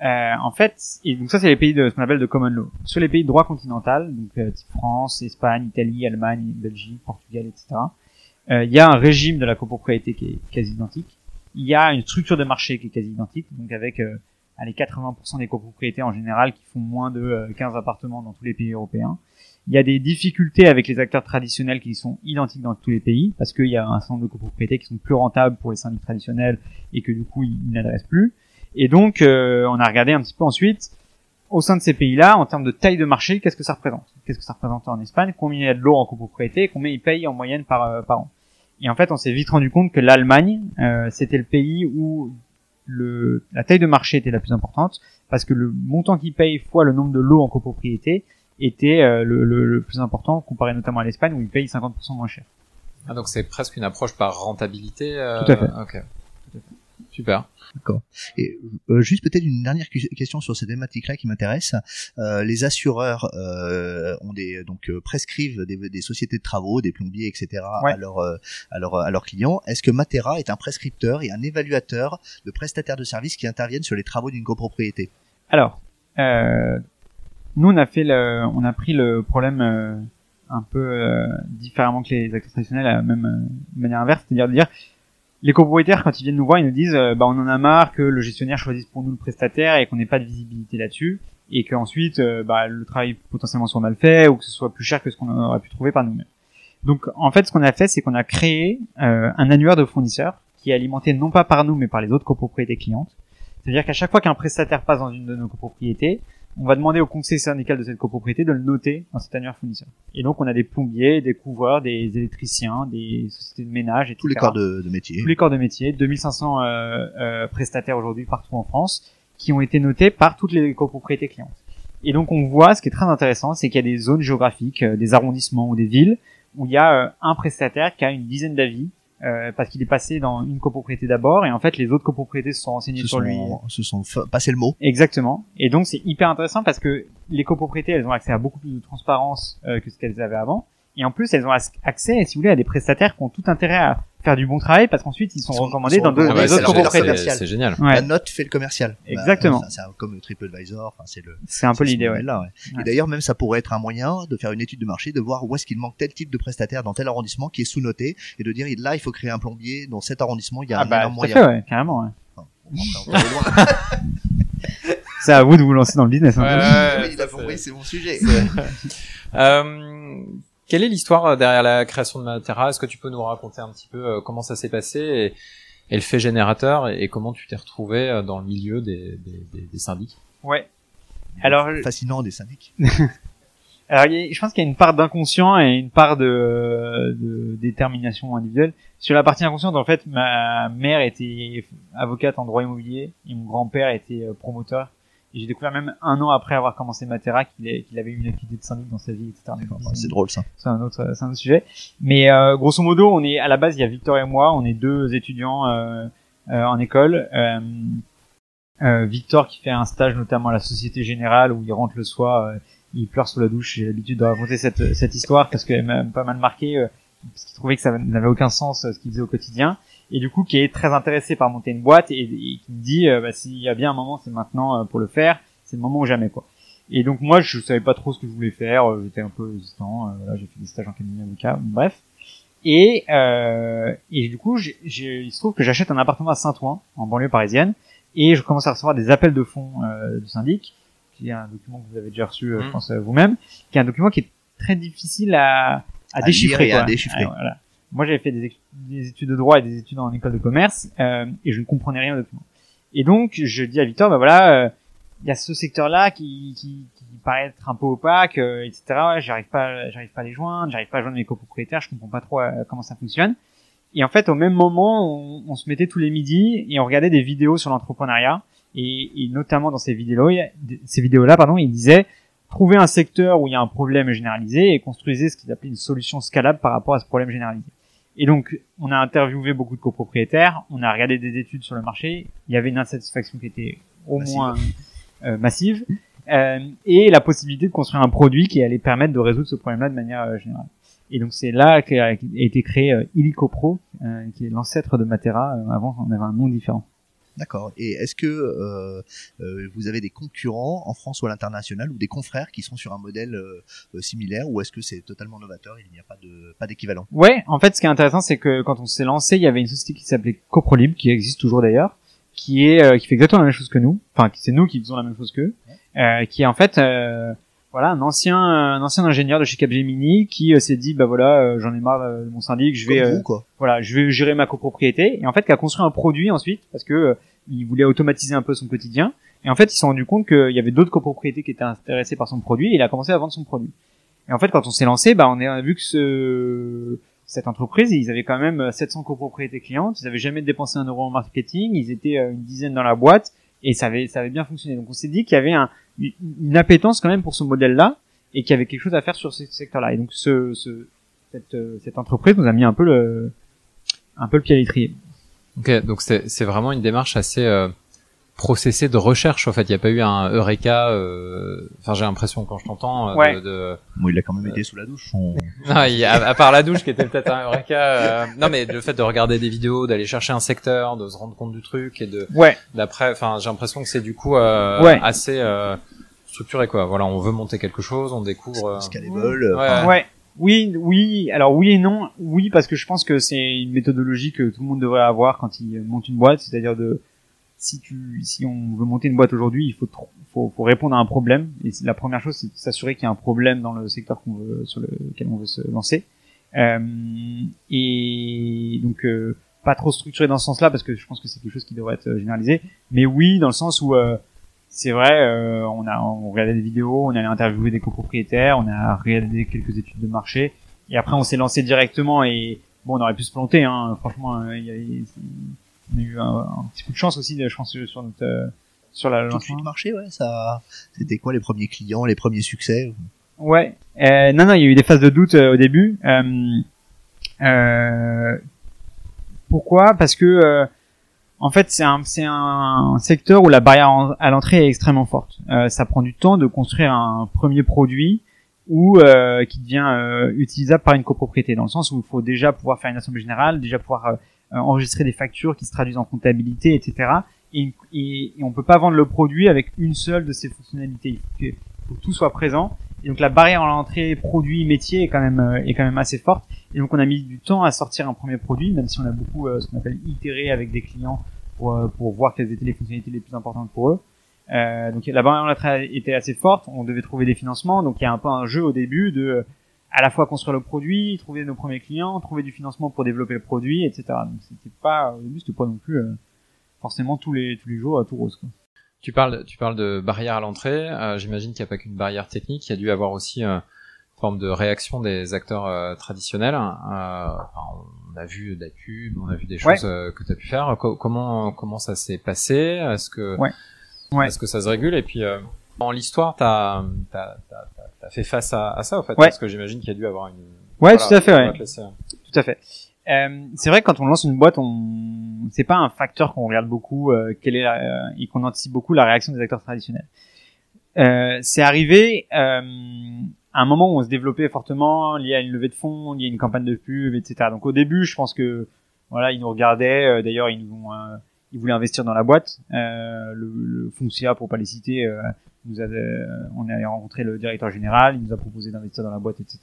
S3: en fait, et donc ça c'est les pays de ce qu'on appelle de common law. Sur les pays de droit continental, donc France, Espagne, Italie, Allemagne, Belgique, Portugal, etc euh, il y a un régime de la copropriété qui est quasi identique. Il y a une structure de marché qui est quasi identique, donc avec euh, les 80% des copropriétés en général qui font moins de 15 euh, appartements dans tous les pays européens. Il y a des difficultés avec les acteurs traditionnels qui sont identiques dans tous les pays, parce qu'il y a un certain nombre de copropriétés qui sont plus rentables pour les syndics traditionnels et que du coup ils, n'adressent plus. Et donc euh, on a regardé un petit peu ensuite au sein de ces pays-là, en termes de taille de marché, qu'est-ce que ça représente? Qu'est-ce que ça représente en Espagne? Combien il y a de l'eau en copropriété? Combien ils payent en moyenne par, par an? Et en fait, on s'est vite rendu compte que l'Allemagne, euh, c'était le pays où le, la taille de marché était la plus importante, parce que le montant qu'ils payent fois le nombre de lots en copropriété était euh, le, le, plus important, comparé notamment à l'Espagne, où ils payent 50% moins cher.
S1: Ah, donc c'est presque une approche par rentabilité
S3: euh... Tout à fait.
S1: Okay. Super.
S2: D'accord. Et euh, juste peut-être une dernière question sur cette thématique-là qui m'intéresse. Euh, les assureurs euh, ont des donc euh, prescrivent des, des, sociétés de travaux, des plombiers, etc. à leurs à leurs à leurs clients. Est-ce que Matera est un prescripteur et un évaluateur de prestataires de services qui interviennent sur les travaux d'une copropriété?
S3: Alors, nous on a fait le, on a pris le problème un peu différemment que les acteurs traditionnels, même de manière inverse, c'est-à-dire de dire les copropriétaires, quand ils viennent nous voir, ils nous disent euh, bah, on en a marre que le gestionnaire choisisse pour nous le prestataire et qu'on n'ait pas de visibilité là-dessus et qu'ensuite euh, bah, le travail potentiellement soit mal fait ou que ce soit plus cher que ce qu'on aurait pu trouver par nous-mêmes. Donc en fait, ce qu'on a fait, c'est qu'on a créé euh, un annuaire de fournisseurs qui est alimenté non pas par nous mais par les autres copropriétés clientes. C'est-à-dire qu'à chaque fois qu'un prestataire passe dans une de nos copropriétés, on va demander au conseil syndical de cette copropriété de le noter dans cet annuaire fournisseur. Et donc on a des plombiers, des couvreurs, des électriciens, des sociétés de ménage, et
S2: tous les corps de, de, métier.
S3: Tous les corps de métier, 2500 euh, euh, prestataires aujourd'hui partout en France, qui ont été notés par toutes les copropriétés clientes. Et donc on voit, ce qui est très intéressant, c'est qu'il y a des zones géographiques, euh, des arrondissements ou des villes où il y a euh, un prestataire qui a une dizaine d'avis euh, parce qu'il est passé dans une copropriété d'abord et en fait les autres copropriétés se sont renseignées sur lui.
S2: Se sont passé le mot.
S3: Exactement. Et donc c'est hyper intéressant parce que les copropriétés elles ont accès à beaucoup plus de transparence euh, que ce qu'elles avaient avant et en plus elles ont accès si vous voulez à des prestataires qui ont tout intérêt à faire du bon travail parce qu'ensuite ils sont, recommandés dans d'autres
S1: autres copropriétés. C'est génial.
S2: La note fait le commercial.
S3: Exactement.
S2: Bah, c'est comme le TripAdvisor. Enfin, c'est le.
S3: C'est un peu l'idée, ouais.
S2: Là, ouais. Et d'ailleurs, même ça pourrait être un moyen de faire une étude de marché, de voir où est-ce qu'il manque tel type de prestataire dans tel arrondissement qui est sous-noté, et de dire là, il faut créer un plombier dans cet arrondissement. Il y a
S3: ah
S2: un
S3: bah,
S2: moyen.
S3: Fait, ouais, carrément. Ouais. <laughs> <laughs> c'est à vous de vous lancer dans le business.
S2: Hein. Ouais, ouais, il a compris, c'est mon sujet. <laughs>
S1: euh, quelle est l'histoire euh, derrière la création de Matera? Est-ce que tu peux nous raconter un petit peu euh, comment ça s'est passé et, et, le fait générateur et, comment tu t'es retrouvé euh, dans le milieu des, des, des, des syndics?
S3: Ouais. Alors
S2: fascinant des syndics. <laughs>
S3: Alors, je pense qu'il y a une part d'inconscient et une part de, de, détermination individuelle. Sur la partie inconsciente, en fait, ma mère était avocate en droit immobilier et mon grand-père était promoteur et j'ai découvert même un an après avoir commencé Matera qu'il avait eu une activité de syndic dans sa vie, etc.
S2: C'est drôle ça.
S3: C'est un autre, c'est un autre sujet. Mais euh, grosso modo, on est à la base, il y a Victor et moi, on est deux étudiants euh, euh, en école. Euh, euh, Victor qui fait un stage notamment à la Société Générale où il rentre le soir, euh, il pleure sous la douche. J'ai l'habitude de raconter cette, cette histoire parce qu'elle m'a pas mal marqué, parce qu'il trouvait que ça n'avait aucun sens ce qu'il faisait au quotidien et du coup qui est très intéressé par monter une boîte et, qui me dit euh, bah, s'il y a bien un moment c'est maintenant euh, pour le faire. C'est le moment ou jamais quoi. Et donc moi je savais pas trop ce que je voulais faire. Euh, j'étais un peu hésitant. Là j'ai fait des stages en cabinet avocat bref. Et et du coup j'ai, il se trouve que j'achète un appartement à Saint-Ouen en banlieue parisienne et je commence à recevoir des appels de fonds du syndic qui est un document que vous avez déjà reçu je mmh. pense vous-même qui est un document qui est très difficile à à, déchiffrer,
S2: quoi. à déchiffrer.
S3: voilà moi j'avais fait des, études de droit et des études en école de commerce euh, et je ne comprenais rien au document. Et donc je dis à Victor, bah voilà, euh, il y a ce secteur-là qui, qui, qui, paraît être un peu opaque, euh, etc. j'arrive pas, j'arrive pas à les joindre, j'arrive pas à joindre mes copropriétaires, je comprends pas trop euh, comment ça fonctionne. Et en fait, au même moment, on, on, se mettait tous les midis et on regardait des vidéos sur l'entrepreneuriat. Et, et, notamment dans ces vidéos-là, ces vidéos-là, pardon, il disait trouver un secteur où il y a un problème généralisé et construisez ce qu'ils appelaient une solution scalable par rapport à ce problème généralisé. Et donc, on a interviewé beaucoup de copropriétaires, on a regardé des études sur le marché, il y avait une insatisfaction qui était au moins euh, massive, euh, et la possibilité de construire un produit qui allait permettre de résoudre ce problème-là de manière euh, générale. Et donc c'est là qu'a été créé IllicoPro, qui est l'ancêtre de Matera. avant, on avait un nom différent.
S2: D'accord. Et est-ce que euh, euh, vous avez des concurrents en France ou à l'international ou des confrères qui sont sur un modèle euh, euh, similaire ou est-ce que c'est totalement novateur Il n'y a pas de pas d'équivalent?
S3: Ouais. En fait, ce qui est intéressant, c'est que quand on s'est lancé, il y avait une société qui s'appelait Coprolib, qui existe toujours d'ailleurs, qui est qui fait exactement la même chose que nous. Enfin, c'est nous qui faisons la même chose qu'eux, qui est en fait voilà un ancien un ancien ingénieur de chez Capgemini qui s'est dit bah voilà j'en ai marre de mon syndic je vais voilà je vais gérer ma copropriété. Et en fait qui a construit un produit ensuite parce que il voulait automatiser un peu son quotidien. Et en fait, il s'est rendu compte qu'il y avait d'autres copropriétés qui étaient intéressées par son produit et il a commencé à vendre son produit. Et en fait, quand on s'est lancé, bah, on a vu que ce, cette entreprise, ils avaient quand même 700 copropriétés clientes, ils avaient jamais dépensé un euro en marketing, ils étaient euh, une dizaine dans la boîte et ça avait, ça avait bien fonctionné. Donc on s'est dit qu'il y avait un, une appétence quand même pour ce modèle-là et qu'il y avait quelque chose à faire sur ce secteur-là. Et donc ce, ce cette, euh, cette entreprise nous a mis un peu le, un peu le pied à l'étrier.
S1: Ok, donc c'est vraiment une démarche assez euh, processée de recherche. En fait, il n'y a pas eu un eureka. euh, Enfin, j'ai l'impression quand je t'entends. euh,
S3: Ouais.
S1: de, de...
S2: Bon, il a quand même été sous la douche. on- <laughs>
S1: Non, il y a- à, part la douche qui était peut-être un eureka. euh, Non, mais le fait de regarder des vidéos, d'aller chercher un secteur, de se rendre compte du truc et de
S3: Ouais,
S1: d'après. Enfin, j'ai l'impression que c'est du coup euh,
S3: Ouais.
S1: assez euh, structuré quoi. Voilà, on veut monter quelque chose, on découvre. euh,
S2: Scalable. euh,
S1: Ouais.
S3: ouais. Oui, oui. Alors oui et non. Oui, parce que je pense que c'est une méthodologie que tout le monde devrait avoir quand il monte une boîte, c'est-à-dire de si tu si on veut monter une boîte aujourd'hui, il faut, faut faut répondre à un problème. Et la première chose, c'est s'assurer qu'il y a un problème dans le secteur qu'on veut sur lequel on veut se lancer. Euh, et donc euh, pas trop structuré dans ce sens-là parce que je pense que c'est quelque chose qui devrait être euh, généralisé. Mais oui, dans le sens où euh, c'est vrai, euh, on a on regardait des vidéos, on allait interviewer des copropriétaires, on a regardé quelques études de marché, et après on s'est lancé directement et bon, on aurait pu se planter, hein, franchement, euh, il y a, on a eu un, un petit coup de chance aussi, je pense, sur notre euh, sur la
S2: Tout de
S3: lancement.
S2: suite marché, ouais. Ça, c'était quoi les premiers clients, les premiers succès
S3: Ouais. Euh, non, non, il y a eu des phases de doute euh, au début. Euh, euh, pourquoi? Parce que euh, en fait, c'est un, c'est un secteur où la barrière à l'entrée est extrêmement forte. Euh, ça prend du temps de construire un premier produit ou euh, qui devient euh, utilisable par une copropriété, dans le sens où il faut déjà pouvoir faire une assemblée générale, déjà pouvoir enregistrer des factures qui se traduisent en comptabilité, etc. Et, et, et on peut pas vendre le produit avec une seule de ces fonctionnalités. Il faut que, tout soit présent. Et donc la barrière à l'entrée produit métier est quand même euh, est quand même assez forte. Et donc on a mis du temps à sortir un premier produit, même si on a beaucoup euh, ce qu'on appelle itéré avec des clients pour euh, pour voir quelles étaient les fonctionnalités les plus importantes pour eux. Euh, donc la barrière à l'entrée était assez forte. On devait trouver des financements. Donc il y a un peu un jeu au début de euh, à la fois construire le produit, trouver nos premiers clients, trouver du financement pour développer le produit, etc. Donc c'était pas au début c'était pas non plus euh, forcément tous les tous les jours à tout rose. Quoi.
S1: Tu parles, tu parles de barrière à l'entrée. euh, J'imagine qu'il n'y a pas qu'une barrière technique. Il y a dû avoir aussi euh, une forme de réaction des acteurs euh, traditionnels. Euh, enfin, on a vu Dacube, on a vu des choses euh, que tu as pu faire. Co- comment comment ça s'est passé? Est-ce que
S3: Ouais. Ouais.
S1: est-ce que ça se régule? Et puis euh, dans l'histoire, t'as as, fait face à, à ça, en fait,
S3: Ouais.
S1: parce que j'imagine qu'il y a dû avoir une.
S3: Ouais,
S1: Voilà,
S3: tout à fait. Ouais.
S1: laisser-
S3: Tout à fait. Euh, c'est vrai que quand on lance une boîte, on c'est pas un facteur qu'on regarde beaucoup, euh, quelle est la... euh, et qu'on anticipe beaucoup la réaction des acteurs traditionnels. Euh, c'est arrivé euh, à un moment où on se développait fortement, lié à une levée de fonds, lié à une campagne de pub, etc. Donc au début, je pense que voilà, ils nous regardaient. euh, D'ailleurs, ils nous ont, euh, ils voulaient investir dans la boîte. Euh, le, le Foncia, pour pas les citer, euh, nous avait, euh, on a rencontré le directeur général, il nous a proposé d'investir dans la boîte, etc.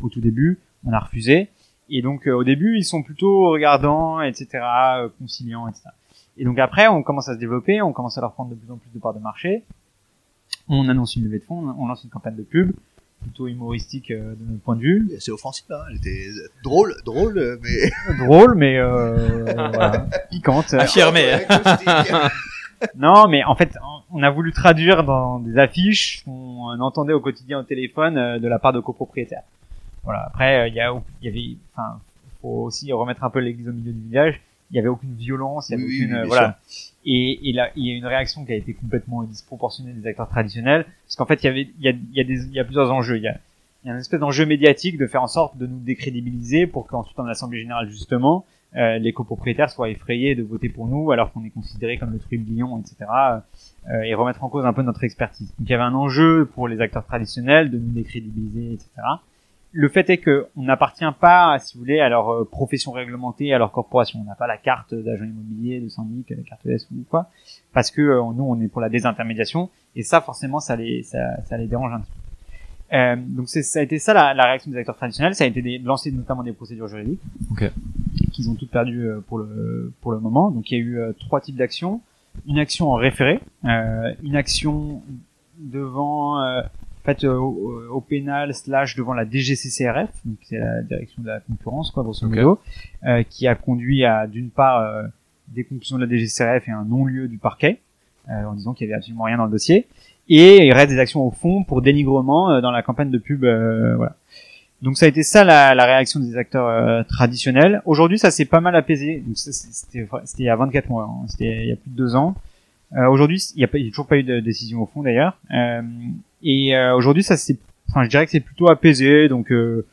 S3: Au tout début, on a refusé. Et donc euh, au début, ils sont plutôt regardants, etc., euh, conciliants, etc. Et donc après, on commence à se développer, on commence à leur prendre de plus en plus de parts de marché. On annonce une levée de fonds, on lance une campagne de pub, plutôt humoristique euh, de notre point de vue.
S2: C'est offensif, hein. Elle était drôle, drôle, mais. <laughs>
S3: Drôle, mais euh, <laughs> voilà, piquante.
S1: Affirmé.
S2: Ouais, caustique. <laughs>
S3: Non, mais en fait, on a voulu traduire dans des affiches qu'on entendait au quotidien au téléphone euh, de la part de copropriétaires. Voilà. Après, euh, il y, a, il y avait, enfin, faut aussi remettre un peu l'église au milieu du village. Il y avait aucune violence, il y avait
S2: Oui,
S3: aucune,
S2: oui,
S3: euh, voilà. Et, et là, il y a une réaction qui a été complètement disproportionnée des acteurs traditionnels, parce qu'en fait, il y avait, il y a, il y a des, il y a plusieurs enjeux. Il y a, il y a une espèce d'enjeu médiatique de faire en sorte de nous décrédibiliser pour qu'ensuite en assemblée générale justement euh, les copropriétaires soient effrayés de voter pour nous alors qu'on est considéré comme le trublion, etc. euh, et remettre en cause un peu notre expertise. Donc il y avait un enjeu pour les acteurs traditionnels de nous décrédibiliser, etc. Le fait est que on n'appartient pas, si vous voulez, à leur euh, profession réglementée, à leur corporation. On n'a pas la carte d'agent immobilier, de syndic, la carte S ou quoi, parce que euh, nous on est pour la désintermédiation et ça forcément ça les ça, ça les dérange un petit peu. Euh, donc ça a été ça la, la réaction des acteurs traditionnels, ça a été des, de lancer notamment des procédures juridiques
S1: Ok.
S3: qu'ils ont toutes perdues euh, pour le pour le moment. Donc il y a eu euh, trois types d'actions une action en référé, euh, une action devant euh, fait euh, au, au pénal slash devant la DGCCRF, donc c'est la direction de la concurrence quoi grosso modo, euh, qui a conduit à d'une part euh, des conclusions de la DGCCRF et un non-lieu du parquet euh, en disant qu'il y avait absolument rien dans le dossier et il reste des actions au fond pour dénigrement euh, dans la campagne de pub euh, voilà. Donc ça a été ça la, la réaction des acteurs euh, traditionnels. Aujourd'hui, ça s'est pas mal apaisé. Donc ça, c'était c'était il y a 24 mois, hein. c'était il y a plus de deux ans. Euh, aujourd'hui, il y a, a toujours pas eu de décision au fond d'ailleurs. Euh, et euh, aujourd'hui, ça c'est, enfin, je dirais que c'est plutôt apaisé. Donc euh,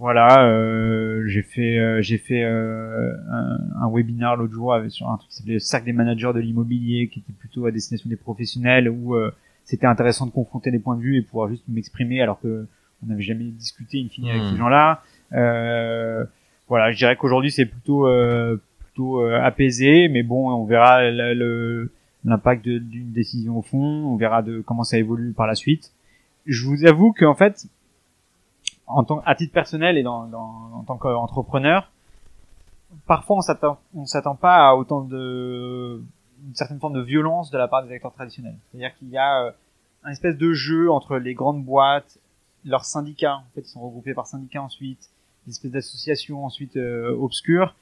S3: Voilà, euh, j'ai fait euh, j'ai fait euh, un, un, webinaire l'autre jour avec, sur un truc qui s'appelait le cercle des managers de l'immobilier, qui était plutôt à destination des professionnels, où c'était intéressant de confronter des points de vue et pouvoir juste m'exprimer alors que on n'avait jamais discuté in fine avec ces hmm. gens-là. voilà, je dirais qu'aujourd'hui c'est plutôt plutôt apaisé, mais bon, on verra l'impact d'une décision au fond, on verra de comment ça évolue par la suite. Je vous avoue qu'en fait, en tant, à titre personnel et dans, dans en tant qu'entrepreneur, parfois on s'attend, pas à autant de, une certaine forme de violence de la part des acteurs traditionnels. C'est-à-dire qu'il y a euh, un espèce de jeu entre les grandes boîtes, leurs syndicats, en fait ils sont regroupés par syndicats ensuite, des espèces d'associations ensuite euh, obscures,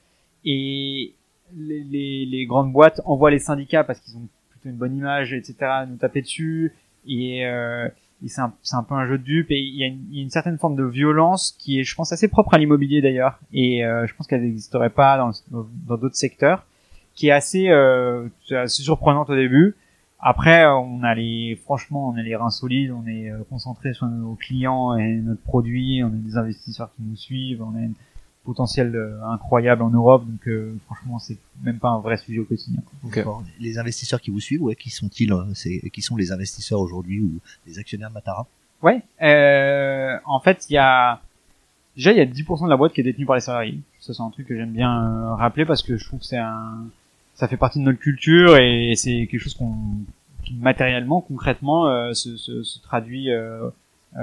S3: et les, les, les, grandes boîtes envoient les syndicats parce qu'ils ont plutôt une bonne image, etc., nous taper dessus, et euh, c'est un, un, peu un jeu de dupe et il y, a une, il y, a une, certaine forme de violence qui est, je pense, assez propre à l'immobilier d'ailleurs et euh, je pense qu'elle n'existerait pas dans d'autres secteurs, qui est assez, euh, assez surprenante au début. Après, on a les, franchement, on a les reins solides, on est euh, concentré sur nos clients et notre produit, on a des investisseurs qui nous suivent, on potentiel euh, incroyable en Europe. Donc euh, franchement, c'est même pas un vrai sujet au quotidien.
S2: Les investisseurs qui vous suivent, ouais, qui sont-ils euh, C'est qui sont les investisseurs aujourd'hui ou les actionnaires de Matara?
S3: Ouais, euh, en fait, il y a déjà il y a 10% de la boîte qui est détenue par les salariés. Ça c'est un truc que j'aime bien rappeler parce que je trouve que c'est un ça fait partie de notre culture et c'est quelque chose qu'on qui matériellement, concrètement, se, se, se, traduit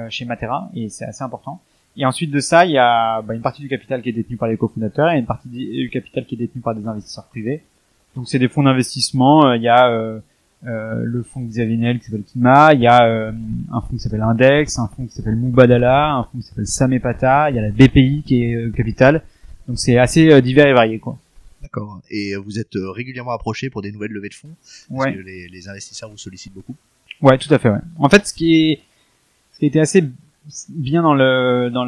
S3: chez Matera et c'est assez important. Et ensuite de ça, il y a bah, une partie du capital qui est détenue par les cofondateurs et une partie du capital qui est détenue par des investisseurs privés. Donc c'est des fonds d'investissement. Euh, il y a euh, euh, le fonds Xavier Niel qui s'appelle Kima, il y a euh, un fonds qui s'appelle Index, un fonds qui s'appelle Moubadala, un fonds qui s'appelle Samepata, il y a la BPI qui est capital. Donc c'est assez divers et varié quoi.
S2: D'accord. Et vous êtes régulièrement approché pour des nouvelles levées de fonds? Parce que les, les, investisseurs vous sollicitent beaucoup
S3: Ouais, tout à fait. Ouais. En fait, ce qui est ce qui a été assez bien dans le dans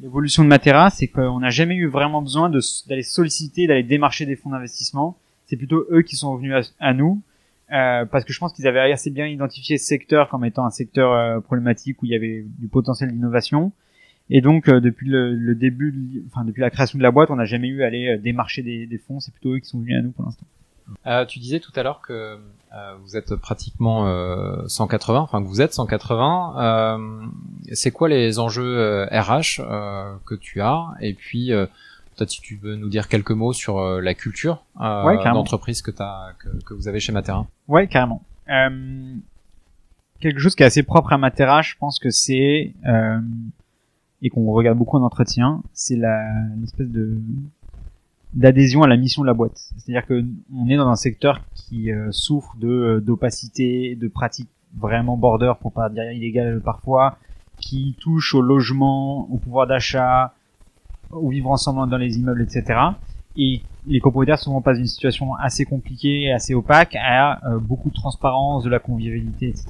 S3: l'évolution de Matera, c'est qu'on n'a jamais eu vraiment besoin d'aller solliciter, d'aller démarcher des fonds d'investissement. C'est plutôt eux qui sont venus à, nous. Euh, parce que je pense qu'ils avaient assez bien identifié ce secteur comme étant un secteur euh, problématique où il y avait du potentiel d'innovation. Et donc euh, depuis le, le, début, enfin depuis la création de la boîte, on n'a jamais eu à aller démarcher des, des fonds. C'est plutôt eux qui sont venus à nous pour l'instant.
S1: Euh, tu disais tout à l'heure que euh, vous êtes pratiquement euh, 180, enfin que vous êtes 180. Euh, c'est quoi les enjeux RH que tu as? Et puis peut-être si tu veux nous dire quelques mots sur la culture d'entreprise que, que, que vous avez chez Matera.
S3: Ouais, carrément. quelque chose qui est assez propre à Matera, je pense que c'est et qu'on regarde beaucoup en entretien, c'est l'espèce de d'adhésion à la mission de la boîte. C'est-à-dire que on est dans un secteur qui euh, souffre de euh, d'opacité, de pratiques vraiment border pour pas dire illégales parfois, qui touche au logement, au pouvoir d'achat, au vivre ensemble dans les immeubles, etc. Et les copropriétaires souvent passent d'une situation assez compliquée, assez opaque, à euh, beaucoup de transparence, de la convivialité, etc.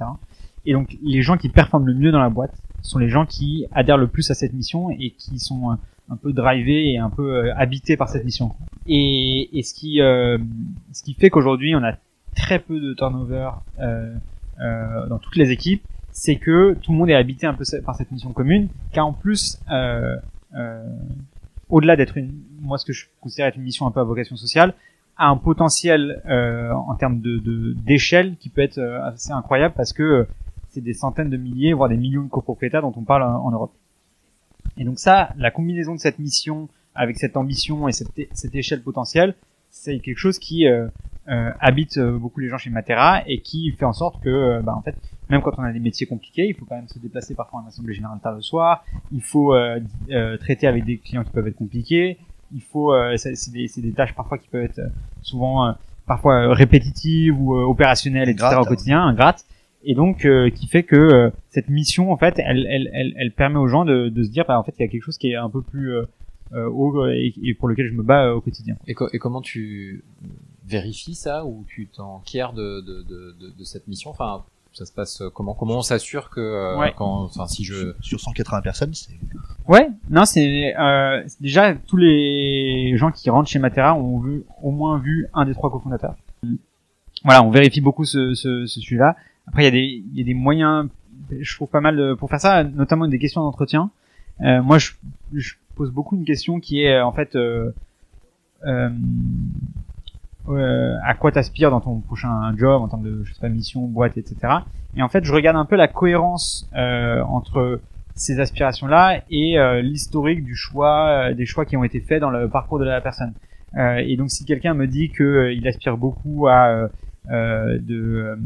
S3: Et donc les gens qui performent le mieux dans la boîte sont les gens qui adhèrent le plus à cette mission et qui sont un peu drivé et un peu euh, habité par cette mission. Et, et ce qui euh, ce qui fait qu'aujourd'hui on a très peu de turnover euh, euh, dans toutes les équipes, c'est que tout le monde est habité un peu par cette mission commune, car en plus euh, euh, au-delà d'être une, moi ce que je considère être une mission un peu à vocation sociale, a un potentiel en termes de d'échelle qui peut être assez incroyable parce que c'est des centaines de milliers, voire des millions de copropriétaires dont on parle en Europe. Et donc ça, la combinaison de cette mission avec cette ambition et cette, cette échelle potentielle, c'est quelque chose qui euh, euh, habite euh, beaucoup les gens chez Matera et qui fait en sorte que, euh, bah, en fait, même quand on a des métiers compliqués, il faut quand même se déplacer parfois en assemblée générale tard le soir. Il faut traiter avec des clients qui peuvent être compliqués. Il faut, c'est des, des, tâches parfois qui peuvent être souvent parfois répétitives ou opérationnelles, etc. au quotidien, ingrates et donc euh, qui fait que euh, cette mission en fait elle, elle, elle, elle, permet aux gens de, de se dire bah, en fait il y a quelque chose qui est un peu plus euh, haut et, pour lequel je me bats au quotidien.
S1: Et, et, comment tu vérifies ça ou tu t'enquiers de, de, de, de, cette mission? Enfin ça se passe comment comment on s'assure que quand enfin si je
S2: sur 180 personnes c'est
S3: ouais. Non c'est euh, déjà tous les gens qui rentrent chez Matera ont vu au moins vu un des trois cofondateurs. Voilà on vérifie beaucoup ce, ce, ce sujet là après, il y a des, y a des moyens, je trouve pas mal de, pour faire ça, notamment des questions d'entretien. moi, je, je, pose beaucoup une question qui est en fait euh, euh, à quoi t'aspires dans ton prochain job en termes de je sais pas mission, boîte, etc. Et en fait, je regarde un peu la cohérence euh, entre ces aspirations-là et euh, l'historique du choix, euh, des choix qui ont été faits dans le parcours de la personne. Euh, et donc, si quelqu'un me dit que il aspire beaucoup à de,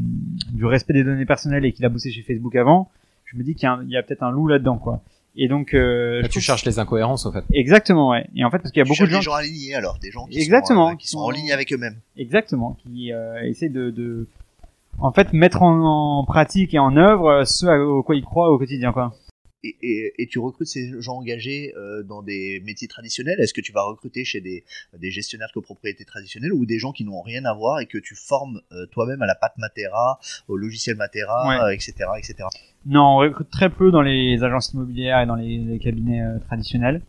S3: du respect des données personnelles et qu'il a bossé chez Facebook avant, je me dis qu'il y a, a peut-être un loup là-dedans, quoi. Et donc, euh,
S1: tu cherches les incohérences, en fait.
S3: Exactement, ouais. Et en fait, parce qu'il y a beaucoup de gens,
S2: des gens alignés, alors des gens qui
S3: exactement,
S2: sont, euh, qui sont en ligne avec eux-mêmes.
S3: Exactement, qui euh, essaient de, de, en fait, mettre en, en, pratique et en œuvre ce à quoi ils croient au quotidien, quoi
S2: et, et, tu recrutes ces gens engagés euh, dans des métiers traditionnels? Est-ce que tu vas recruter chez des, des, gestionnaires de copropriété traditionnels ou des gens qui n'ont rien à voir et que tu formes euh, toi-même à la pâte Matera, au logiciel Matera, etc., etc.
S3: Non, on recrute très peu dans les agences immobilières et dans les, les cabinets euh, traditionnels.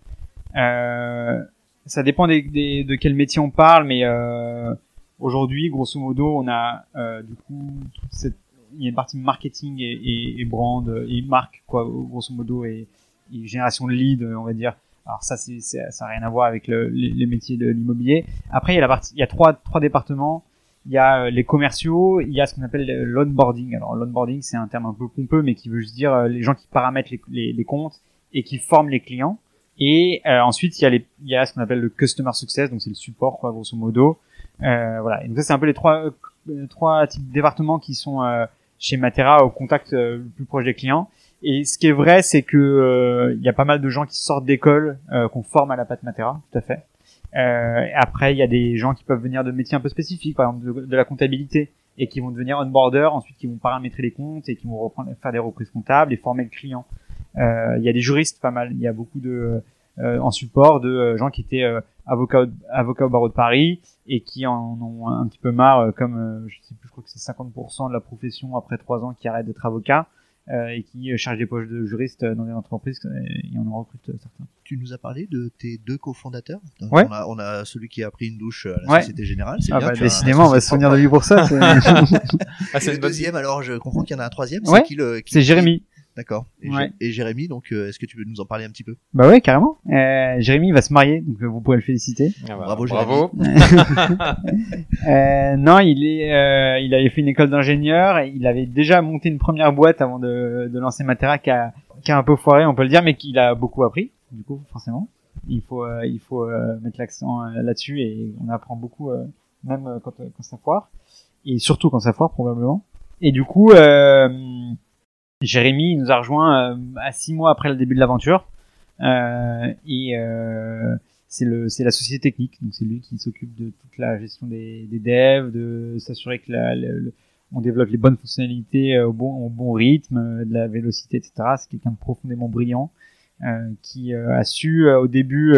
S3: ça dépend des, des, de quel métier on parle, mais aujourd'hui, grosso modo, on a du coup toute cette il y a une partie marketing et, et, et brand et marque quoi grosso modo et, et, génération de leads on va dire. Alors ça c'est ça n'a rien à voir avec le, les, métiers de l'immobilier. Après il y a la partie il y a trois trois départements. Il y a euh, les commerciaux il y a ce qu'on appelle l'onboarding. Alors l'onboarding c'est un terme un peu pompeux mais qui veut juste dire euh, les gens qui paramètrent les, les, les comptes et qui forment les clients. Et euh, ensuite il y a les il y a ce qu'on appelle le customer success donc c'est le support quoi grosso modo. Euh, voilà. Et donc ça c'est un peu les trois trois types de départements qui sont euh, chez Matera au contact euh, le plus proche des clients. Et ce qui est vrai, c'est que euh, il y a pas mal de gens qui sortent d'école, euh, qu'on forme à la pâte Matera, tout à fait. Après, il y a des gens qui peuvent venir de métiers un peu spécifiques, par exemple de, la comptabilité, et qui vont devenir onboarder, ensuite qui vont paramétrer les comptes et qui vont reprendre, faire des reprises comptables et former le client. Il y a des juristes, pas mal. Il y a beaucoup de en support de gens qui étaient avocats avocats au barreau de Paris et qui en ont un petit peu marre, comme je sais plus crois que c'est 50% de la profession après trois ans qui arrête d'être avocat euh, et qui charge des postes de juriste dans des entreprises et on en recrute certains.
S2: Tu nous as parlé de tes deux cofondateurs?
S3: Ouais.
S2: On, a, on a celui qui a pris une douche à la
S3: ouais.
S2: Société Générale.
S3: Ah bien, bah, décidément, on va se souvenir de lui pour ça. <laughs> <laughs>
S2: ah, c'est le deuxième. Alors, je comprends qu'il y en a un troisième.
S3: Ouais.
S2: C'est qui le
S3: C'est Jérémy.
S2: D'accord. Et,
S3: ouais.
S2: et, Jérémy, donc, euh, est-ce que tu veux nous en parler un petit peu?
S3: Bah ouais, carrément. Euh, Jérémy va se marier, donc vous pouvez le féliciter.
S1: Ah bah,
S2: bravo,
S1: bravo. <laughs>
S3: euh, non, il est, euh, il avait fait une école d'ingénieur. et Il avait déjà monté une première boîte avant de, de lancer Matera, qui a, qui a un peu foiré, on peut le dire, mais qu'il a beaucoup appris. Du coup, forcément, il faut, euh, il faut euh, mettre l'accent là-dessus et on apprend beaucoup, même quand, quand ça foire, et surtout quand ça foire probablement. Et du coup. Euh, Jérémy nous a rejoint euh, à six mois après le début de l'aventure. Euh, et euh, c'est le c'est la société technique. Donc c'est lui qui s'occupe de toute la gestion des, devs de s'assurer que on développe les bonnes fonctionnalités au bon au bon rythme de la vélocité etc c'est quelqu'un de profondément brillant qui a su au début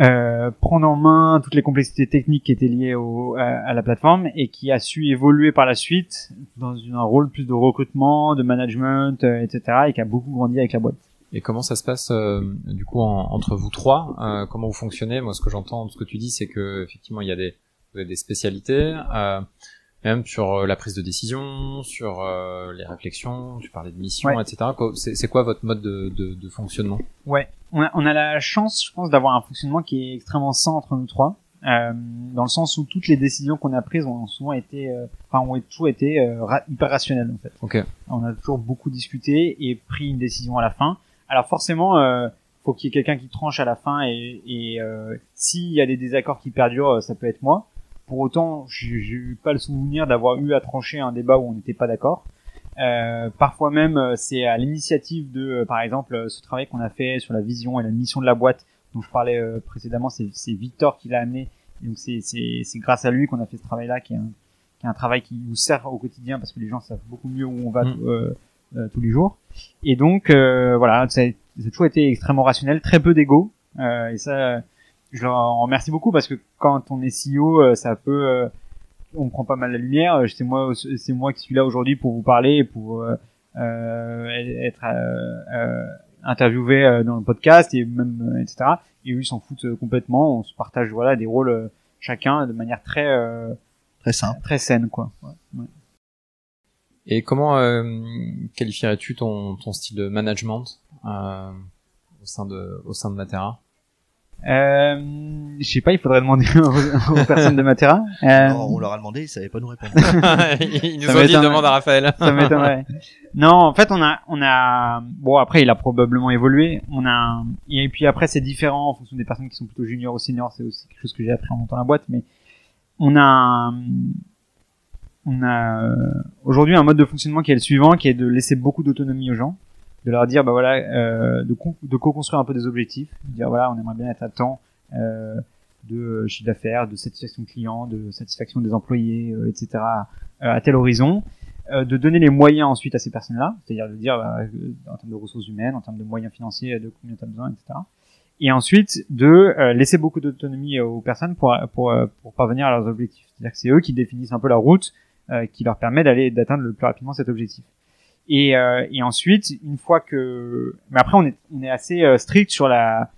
S3: euh, prendre en main toutes les complexités techniques qui étaient liées au, à, à, la plateforme et qui a su évoluer par la suite dans un rôle plus de recrutement, de management, euh, etc. et qui a beaucoup grandi avec la boîte.
S1: Et comment ça se passe euh, du coup en, entre vous trois euh, Comment vous fonctionnez? Moi, ce que j'entends ce que tu dis, c'est que effectivement, il y a des, des spécialités même sur euh, la prise de décision, sur euh, les réflexions, tu parlais de mission,
S3: ouais.
S1: etc. C'est quoi votre mode de, de, de fonctionnement?
S3: Ouais, on a, on a, la chance, je pense, d'avoir un fonctionnement qui est extrêmement sain entre nous trois, euh, dans le sens où toutes les décisions qu'on a prises ont souvent été, euh, enfin, ont toujours été euh, ra hyper rationnelles en fait.
S1: Okay.
S3: On a toujours beaucoup discuté et pris une décision à la fin. Alors forcément, euh, faut qu'il y ait quelqu'un qui tranche à la fin et, et s'il y a des désaccords qui perdurent, ça peut être moi. Pour autant, j'ai eu pas le souvenir d'avoir eu à trancher un débat où on n'était pas d'accord. Euh, parfois même, euh, c'est à l'initiative de, euh, par exemple, ce travail qu'on a fait sur la vision et la mission de la boîte dont je parlais euh, précédemment. C'est Victor qui l'a amené. Et donc c'est grâce à lui qu'on a fait ce travail-là, qui, qui, est un travail qui nous sert au quotidien parce que les gens savent beaucoup mieux où on va mmh. euh, tous les jours. Et donc voilà, ça a toujours été extrêmement rationnel, très peu d'ego. et ça, je leur en remercie beaucoup parce que quand on est CEO, euh, ça peut, euh, on prend pas mal la lumière. Euh, c'est moi, c'est moi qui suis là aujourd'hui pour vous parler et pour euh, être euh, interviewé dans le podcast et même etc. Et eux ils s'en foutent complètement. On se partage voilà des rôles chacun de manière très
S2: très simple,
S3: très saine quoi. Ouais, ouais.
S1: Et comment euh, qualifierais-tu ton, ton style de management au sein de au sein de Matera?
S3: Euh, je sais pas, il faudrait demander <laughs> aux, personnes de Matera.
S2: Euh... Non, on leur a demandé, ils savaient pas nous répondre. <laughs>
S1: ils nous ont dit demande à Raphaël.
S3: Ça m'étonnerait. Non, en fait, on a, on a, bon après, il a probablement évolué. On a, et puis après, c'est différent en fonction des personnes qui sont plutôt juniors ou seniors. C'est aussi quelque chose que j'ai appris en montant la boîte, mais on a, on a aujourd'hui un mode de fonctionnement qui est le suivant, qui est de laisser beaucoup d'autonomie aux gens de leur dire bah voilà euh, de, co de co-construire un peu des objectifs dire voilà on aimerait bien être à temps euh, de chiffre d'affaires de satisfaction client de satisfaction des employés euh, etc à tel horizon. Euh, de donner les moyens ensuite à ces personnes là c'est-à-dire de dire bah, en termes de ressources humaines en termes de moyens financiers de combien tu as besoin etc et ensuite de laisser beaucoup d'autonomie aux personnes pour, pour, pour parvenir à leurs objectifs. C'est-à-dire que c'est eux qui définissent un peu la route qui leur permet d'aller d'atteindre le plus rapidement cet objectif et, euh, et ensuite, une fois que, mais après on est on est assez euh, strict sur la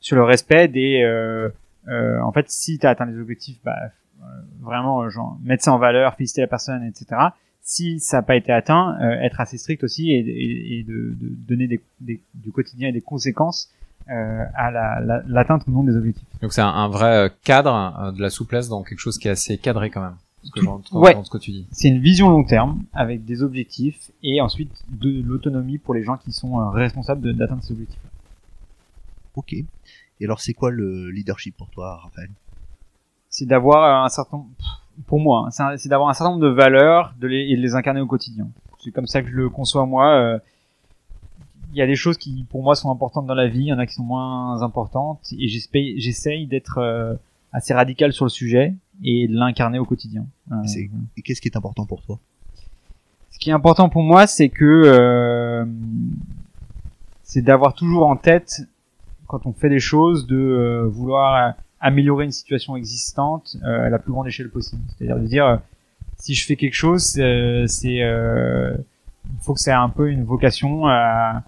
S3: sur le respect des, euh, euh en fait, si tu as atteint les objectifs, bah euh, vraiment genre mettre ça en valeur, féliciter la personne, etc. Si ça n'a pas été atteint, être assez strict aussi et, et, et de, de, donner des, des, du quotidien et des conséquences euh, à l'atteinte la, ou non des objectifs.
S1: Donc c'est un, un, vrai cadre, de la souplesse dans quelque chose qui est assez cadré quand même
S3: ouais. ce que tu dis. C'est une vision long terme avec des objectifs et ensuite de l'autonomie pour les gens qui sont euh, responsables d'atteindre ces objectifs.
S2: Ok. Et alors c'est quoi le leadership pour toi, Raphaël?
S3: C'est d'avoir un certain, pour moi, hein, c'est d'avoir un certain nombre de valeurs de les, et de les incarner au quotidien. C'est comme ça que je le conçois moi. Euh, il y a des choses qui pour moi sont importantes dans la vie, il y en a qui sont moins importantes et j'essaye d'être euh, assez radical sur le sujet et de l'incarner au quotidien.
S2: Euh, et qu'est-ce qui est important pour toi?
S3: Ce qui est important pour moi, c'est que euh, c'est d'avoir toujours en tête quand on fait des choses de euh, vouloir améliorer une situation existante à la plus grande échelle possible. C'est-à-dire de dire si je fais quelque chose, c'est il faut que ça ait un peu une vocation à,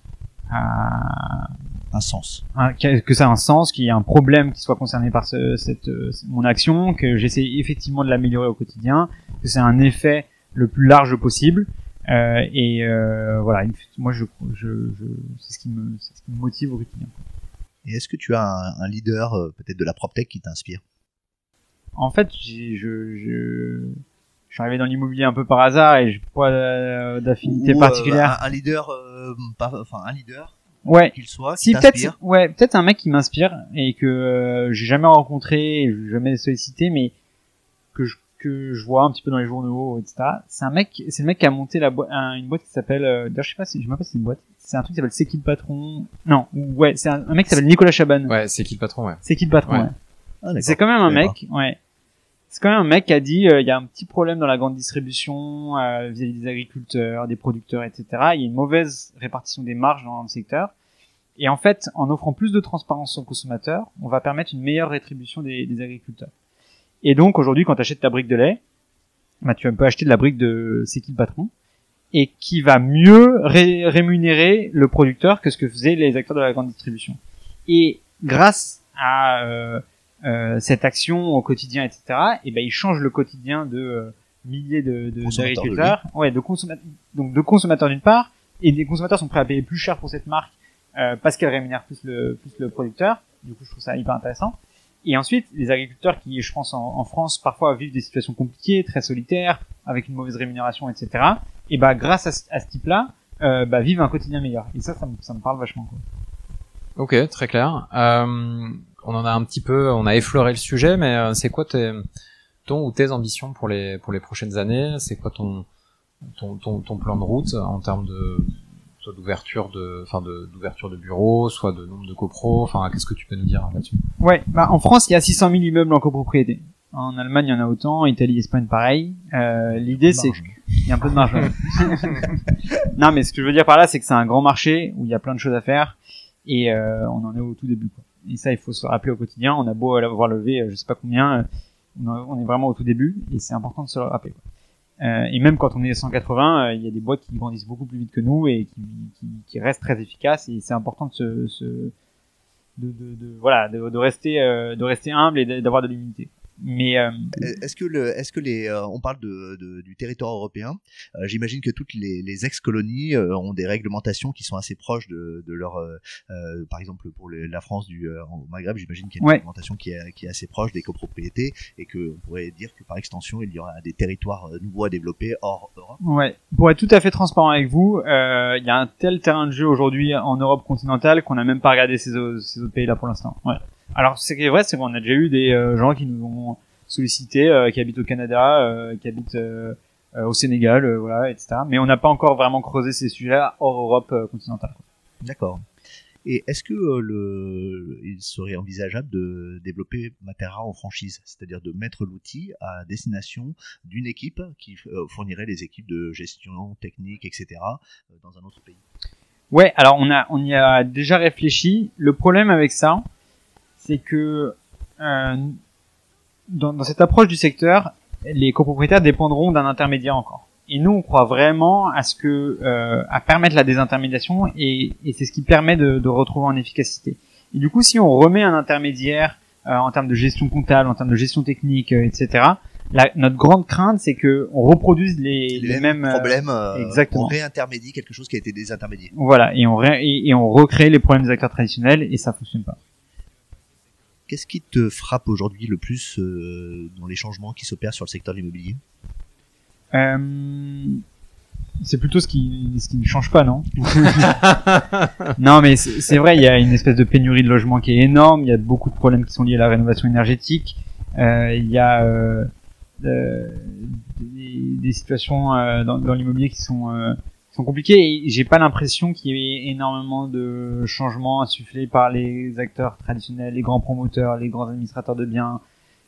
S3: à
S2: un sens.
S3: que ça ait un sens, qu'il y ait un problème qui soit concerné par ce, cette, euh, mon action, que j'essaie effectivement de l'améliorer au quotidien, que c'est un effet le plus large possible. Euh, et euh, voilà, moi je, je, je c'est ce qui me, ce qui me motive au quotidien.
S2: Et est-ce que tu as un, un leader peut-être de la PropTech qui t'inspire?
S3: En fait, je, je, je suis arrivé dans l'immobilier un peu par hasard et j'ai pas d'affinité particulière.
S2: Un, un, leader, pas, enfin un leader
S3: ouais.
S2: qu'il soit,
S3: si peut-être, ouais, peut-être un mec qui m'inspire et que euh, j'ai jamais rencontré, jamais sollicité, mais que je que je vois un petit peu dans les journaux, etc. C'est un mec, c'est le mec qui a monté la boîte, une boîte qui s'appelle, euh, je sais pas si, je sais pas si c'est une boîte. C'est un truc qui s'appelle C'est qui le patron? Non, ouais, c'est un, mec qui s'appelle Nicolas Chaban.
S1: Ouais, c'est qui le patron, ouais.
S3: C'est qui le patron, ouais. Ah, c'est quand même un mec, ouais. C'est quand même un mec qui a dit, euh, il y a un petit problème dans la grande distribution euh, vis-à-vis des agriculteurs, des producteurs, etc. Il y a une mauvaise répartition des marges dans le secteur. Et en fait, en offrant plus de transparence aux consommateurs, on va permettre une meilleure rétribution des, agriculteurs. Et donc aujourd'hui, quand tu achètes ta brique de lait, bah, tu peux acheter de la brique de C'est qui le patron et qui va mieux rémunérer le producteur que ce que faisaient les acteurs de la grande distribution. Et grâce à euh, cette action au quotidien, etc., et ben il change le quotidien de euh, milliers de, d'agriculteurs, ouais, de consommateurs, donc de consommateurs d'une part, et des consommateurs sont prêts à payer plus cher pour cette marque euh, parce qu'elle rémunère plus le plus le producteur. Du coup, je trouve ça hyper intéressant. Et ensuite, les agriculteurs qui, je pense, en, en, France, parfois vivent des situations compliquées, très solitaires, avec une mauvaise rémunération, etc. Et bah, grâce à, ce, type-là, euh, bah, vivent un quotidien meilleur. Et ça, ça me, ça me parle vachement. Quoi.
S1: Ok, très clair. Euh, on en a un petit peu, on a effleuré le sujet, mais euh, c'est quoi tes, ton ou tes ambitions pour les pour les prochaines années? C'est quoi ton ton, ton ton plan de route en termes de soit d'ouverture de, enfin d'ouverture de, bureaux, soit de nombre de copros? Enfin, qu'est-ce que tu peux nous dire là-dessus?
S3: Ouais, bah en France, il y a 600 000 immeubles en copropriété. En Allemagne, il y en a autant. Italie, Espagne, pareil. Euh, L'idée, c'est qu'il y a un peu de marge. <laughs> non, mais ce que je veux dire par là, c'est que c'est un grand marché où il y a plein de choses à faire et euh, on en est au tout début. Quoi. Et ça, il faut se rappeler au quotidien. On a beau avoir levé, euh, je sais pas combien, euh, on est vraiment au tout début et c'est important de se le rappeler. Euh, et même quand on est 180, euh, il y a des boîtes qui grandissent beaucoup plus vite que nous et qui, restent très efficaces. Et c'est important de rester, de rester humble et d'avoir de l'humilité. Mais euh,
S2: est-ce que le, est-ce que les, euh, on parle de, de, du territoire européen. Euh, j'imagine que toutes les, les ex-colonies ont des réglementations qui sont assez proches de, de leur, par exemple pour la France du au Maghreb, j'imagine qu'il y a une réglementation qui est, qui est assez proche des copropriétés et que on pourrait dire que par extension il y aura des territoires nouveaux à développer hors Europe.
S3: Ouais. Pour être tout à fait transparent avec vous, il y a un tel terrain de jeu aujourd'hui en Europe continentale qu'on n'a même pas regardé ces, ces autres pays là pour l'instant. Ouais. Alors c'est vrai, c'est qu'on a déjà eu des euh, gens qui nous ont sollicité, euh, qui habitent au Canada, euh, qui habitent au Sénégal, voilà, etc. Mais on n'a pas encore vraiment creusé ces sujets-là hors Europe continentale.
S2: D'accord. Et est-ce que le, il serait envisageable de développer Matera en franchise, c'est-à-dire de mettre l'outil à destination d'une équipe qui fournirait les équipes de gestion technique, etc., dans un autre pays?
S3: Ouais, alors on a, on y a déjà réfléchi. Le problème avec ça, c'est que euh, dans, dans, cette approche du secteur, les copropriétaires dépendront d'un intermédiaire encore. Et nous, on croit vraiment à ce que euh, à permettre la désintermédiation et, et c'est ce qui permet de, de, retrouver en efficacité. Et du coup, si on remet un intermédiaire euh, en termes de gestion comptable, en termes de gestion technique, euh, etc. La, notre grande crainte, c'est que on reproduise les,
S2: les,
S3: mêmes,
S2: euh, problèmes. exactement. On réintermédie quelque chose qui a été désintermédié.
S3: Voilà, et on ré, et, et, on recrée les problèmes des acteurs traditionnels et ça fonctionne pas.
S2: Qu'est-ce qui te frappe aujourd'hui le plus euh, dans les changements qui s'opèrent sur le secteur de l'immobilier?
S3: Euh, C'est plutôt ce qui, ce qui ne change pas, non? <laughs> Non, mais c'est vrai, il y a une espèce de pénurie de logements qui est énorme. Il y a beaucoup de problèmes qui sont liés à la rénovation énergétique. Euh, il y a euh, des, des, situations euh, dans, dans l'immobilier qui sont sont compliqués et j'ai pas l'impression qu'il y ait énormément de changements insufflés par les acteurs traditionnels, les grands promoteurs, les grands administrateurs de biens,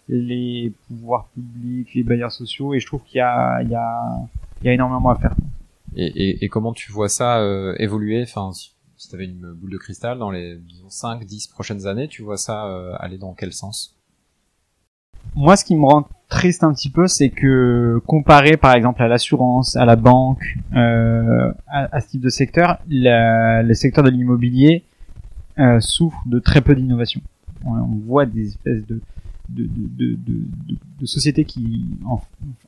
S3: les pouvoirs publics, les bailleurs sociaux et je trouve qu'il y a, il y a, il y a énormément à faire.
S1: Et, et, et comment tu vois ça euh, évoluer? Enfin, si, tu avais une boule de cristal dans les disons 5, 10 prochaines années, tu vois ça euh, aller dans quel sens?
S3: Moi, ce qui me rend triste un petit peu, c'est que comparé par exemple à l'assurance, à la banque, euh, à, ce type de secteur, le secteur de l'immobilier euh, souffre de très peu d'innovation. On, voit des espèces de de, de, de, de sociétés qui en,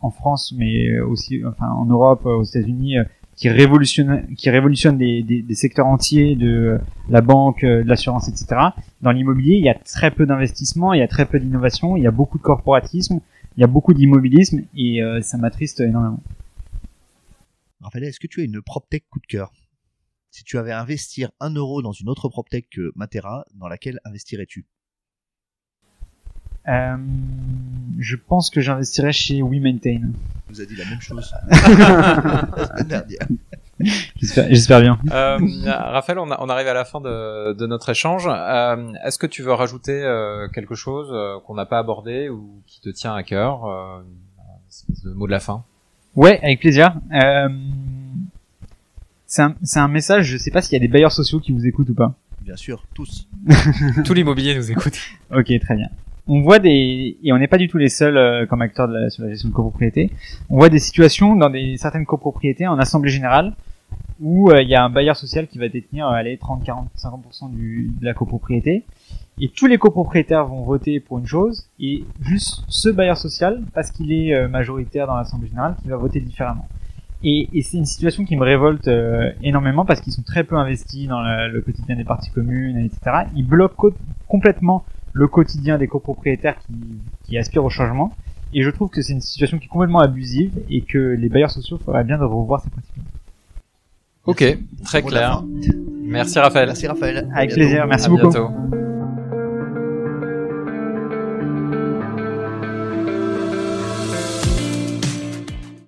S3: en, France, mais aussi enfin en Europe, aux États-Unis, qui révolutionne qui révolutionne des, des, des, secteurs entiers de la banque, de l'assurance, etc. Dans l'immobilier, il y a très peu d'investissement, il y a très peu d'innovation, il y a beaucoup de corporatisme, il y a beaucoup d'immobilisme et euh, ça m'attriste énormément.
S2: Raphaël, est-ce que tu as une PropTech coup de cœur? Si tu avais à investir un euro dans une autre PropTech que Matera, dans laquelle investirais-tu?
S3: Euh, je pense que j'investirais chez WeMaintain.
S2: Vous a dit la même chose <laughs>
S3: J'espère bien.
S1: Euh, Raphaël, on, on, arrive à la fin de, de notre échange. Euh, Est-ce que tu veux rajouter euh, quelque chose euh, qu'on n'a pas abordé ou qui te tient à cœur euh, de mot de la fin?
S3: Ouais, avec plaisir. Euh, c'est un, un, message. Je sais pas s'il y a des bailleurs sociaux qui vous écoutent ou pas.
S2: Bien sûr, tous. <laughs>
S1: Tout l'immobilier nous écoute.
S3: ok, très bien on voit des et on n'est pas du tout les seuls euh, comme acteurs de la, sur gestion de copropriété. On voit des situations dans des certaines copropriétés en assemblée générale où euh, il y a un bailleur social qui va détenir euh, allez 30 40 50 du, de la copropriété et tous les copropriétaires vont voter pour une chose et juste ce bailleur social parce qu'il est majoritaire dans l'assemblée générale qui va voter différemment. Et, et c'est une situation qui me révolte énormément parce qu'ils sont très peu investis dans le quotidien des parties communes, etc. Ils bloquent complètement le quotidien des copropriétaires qui, qui aspirent au changement. Et je trouve que c'est une situation qui est complètement abusive et que les bailleurs sociaux feraient bien de revoir ces pratiques.
S1: Ok, très clair. Merci Raphaël.
S2: Merci Raphaël.
S3: Avec plaisir, merci beaucoup.
S1: Bientôt.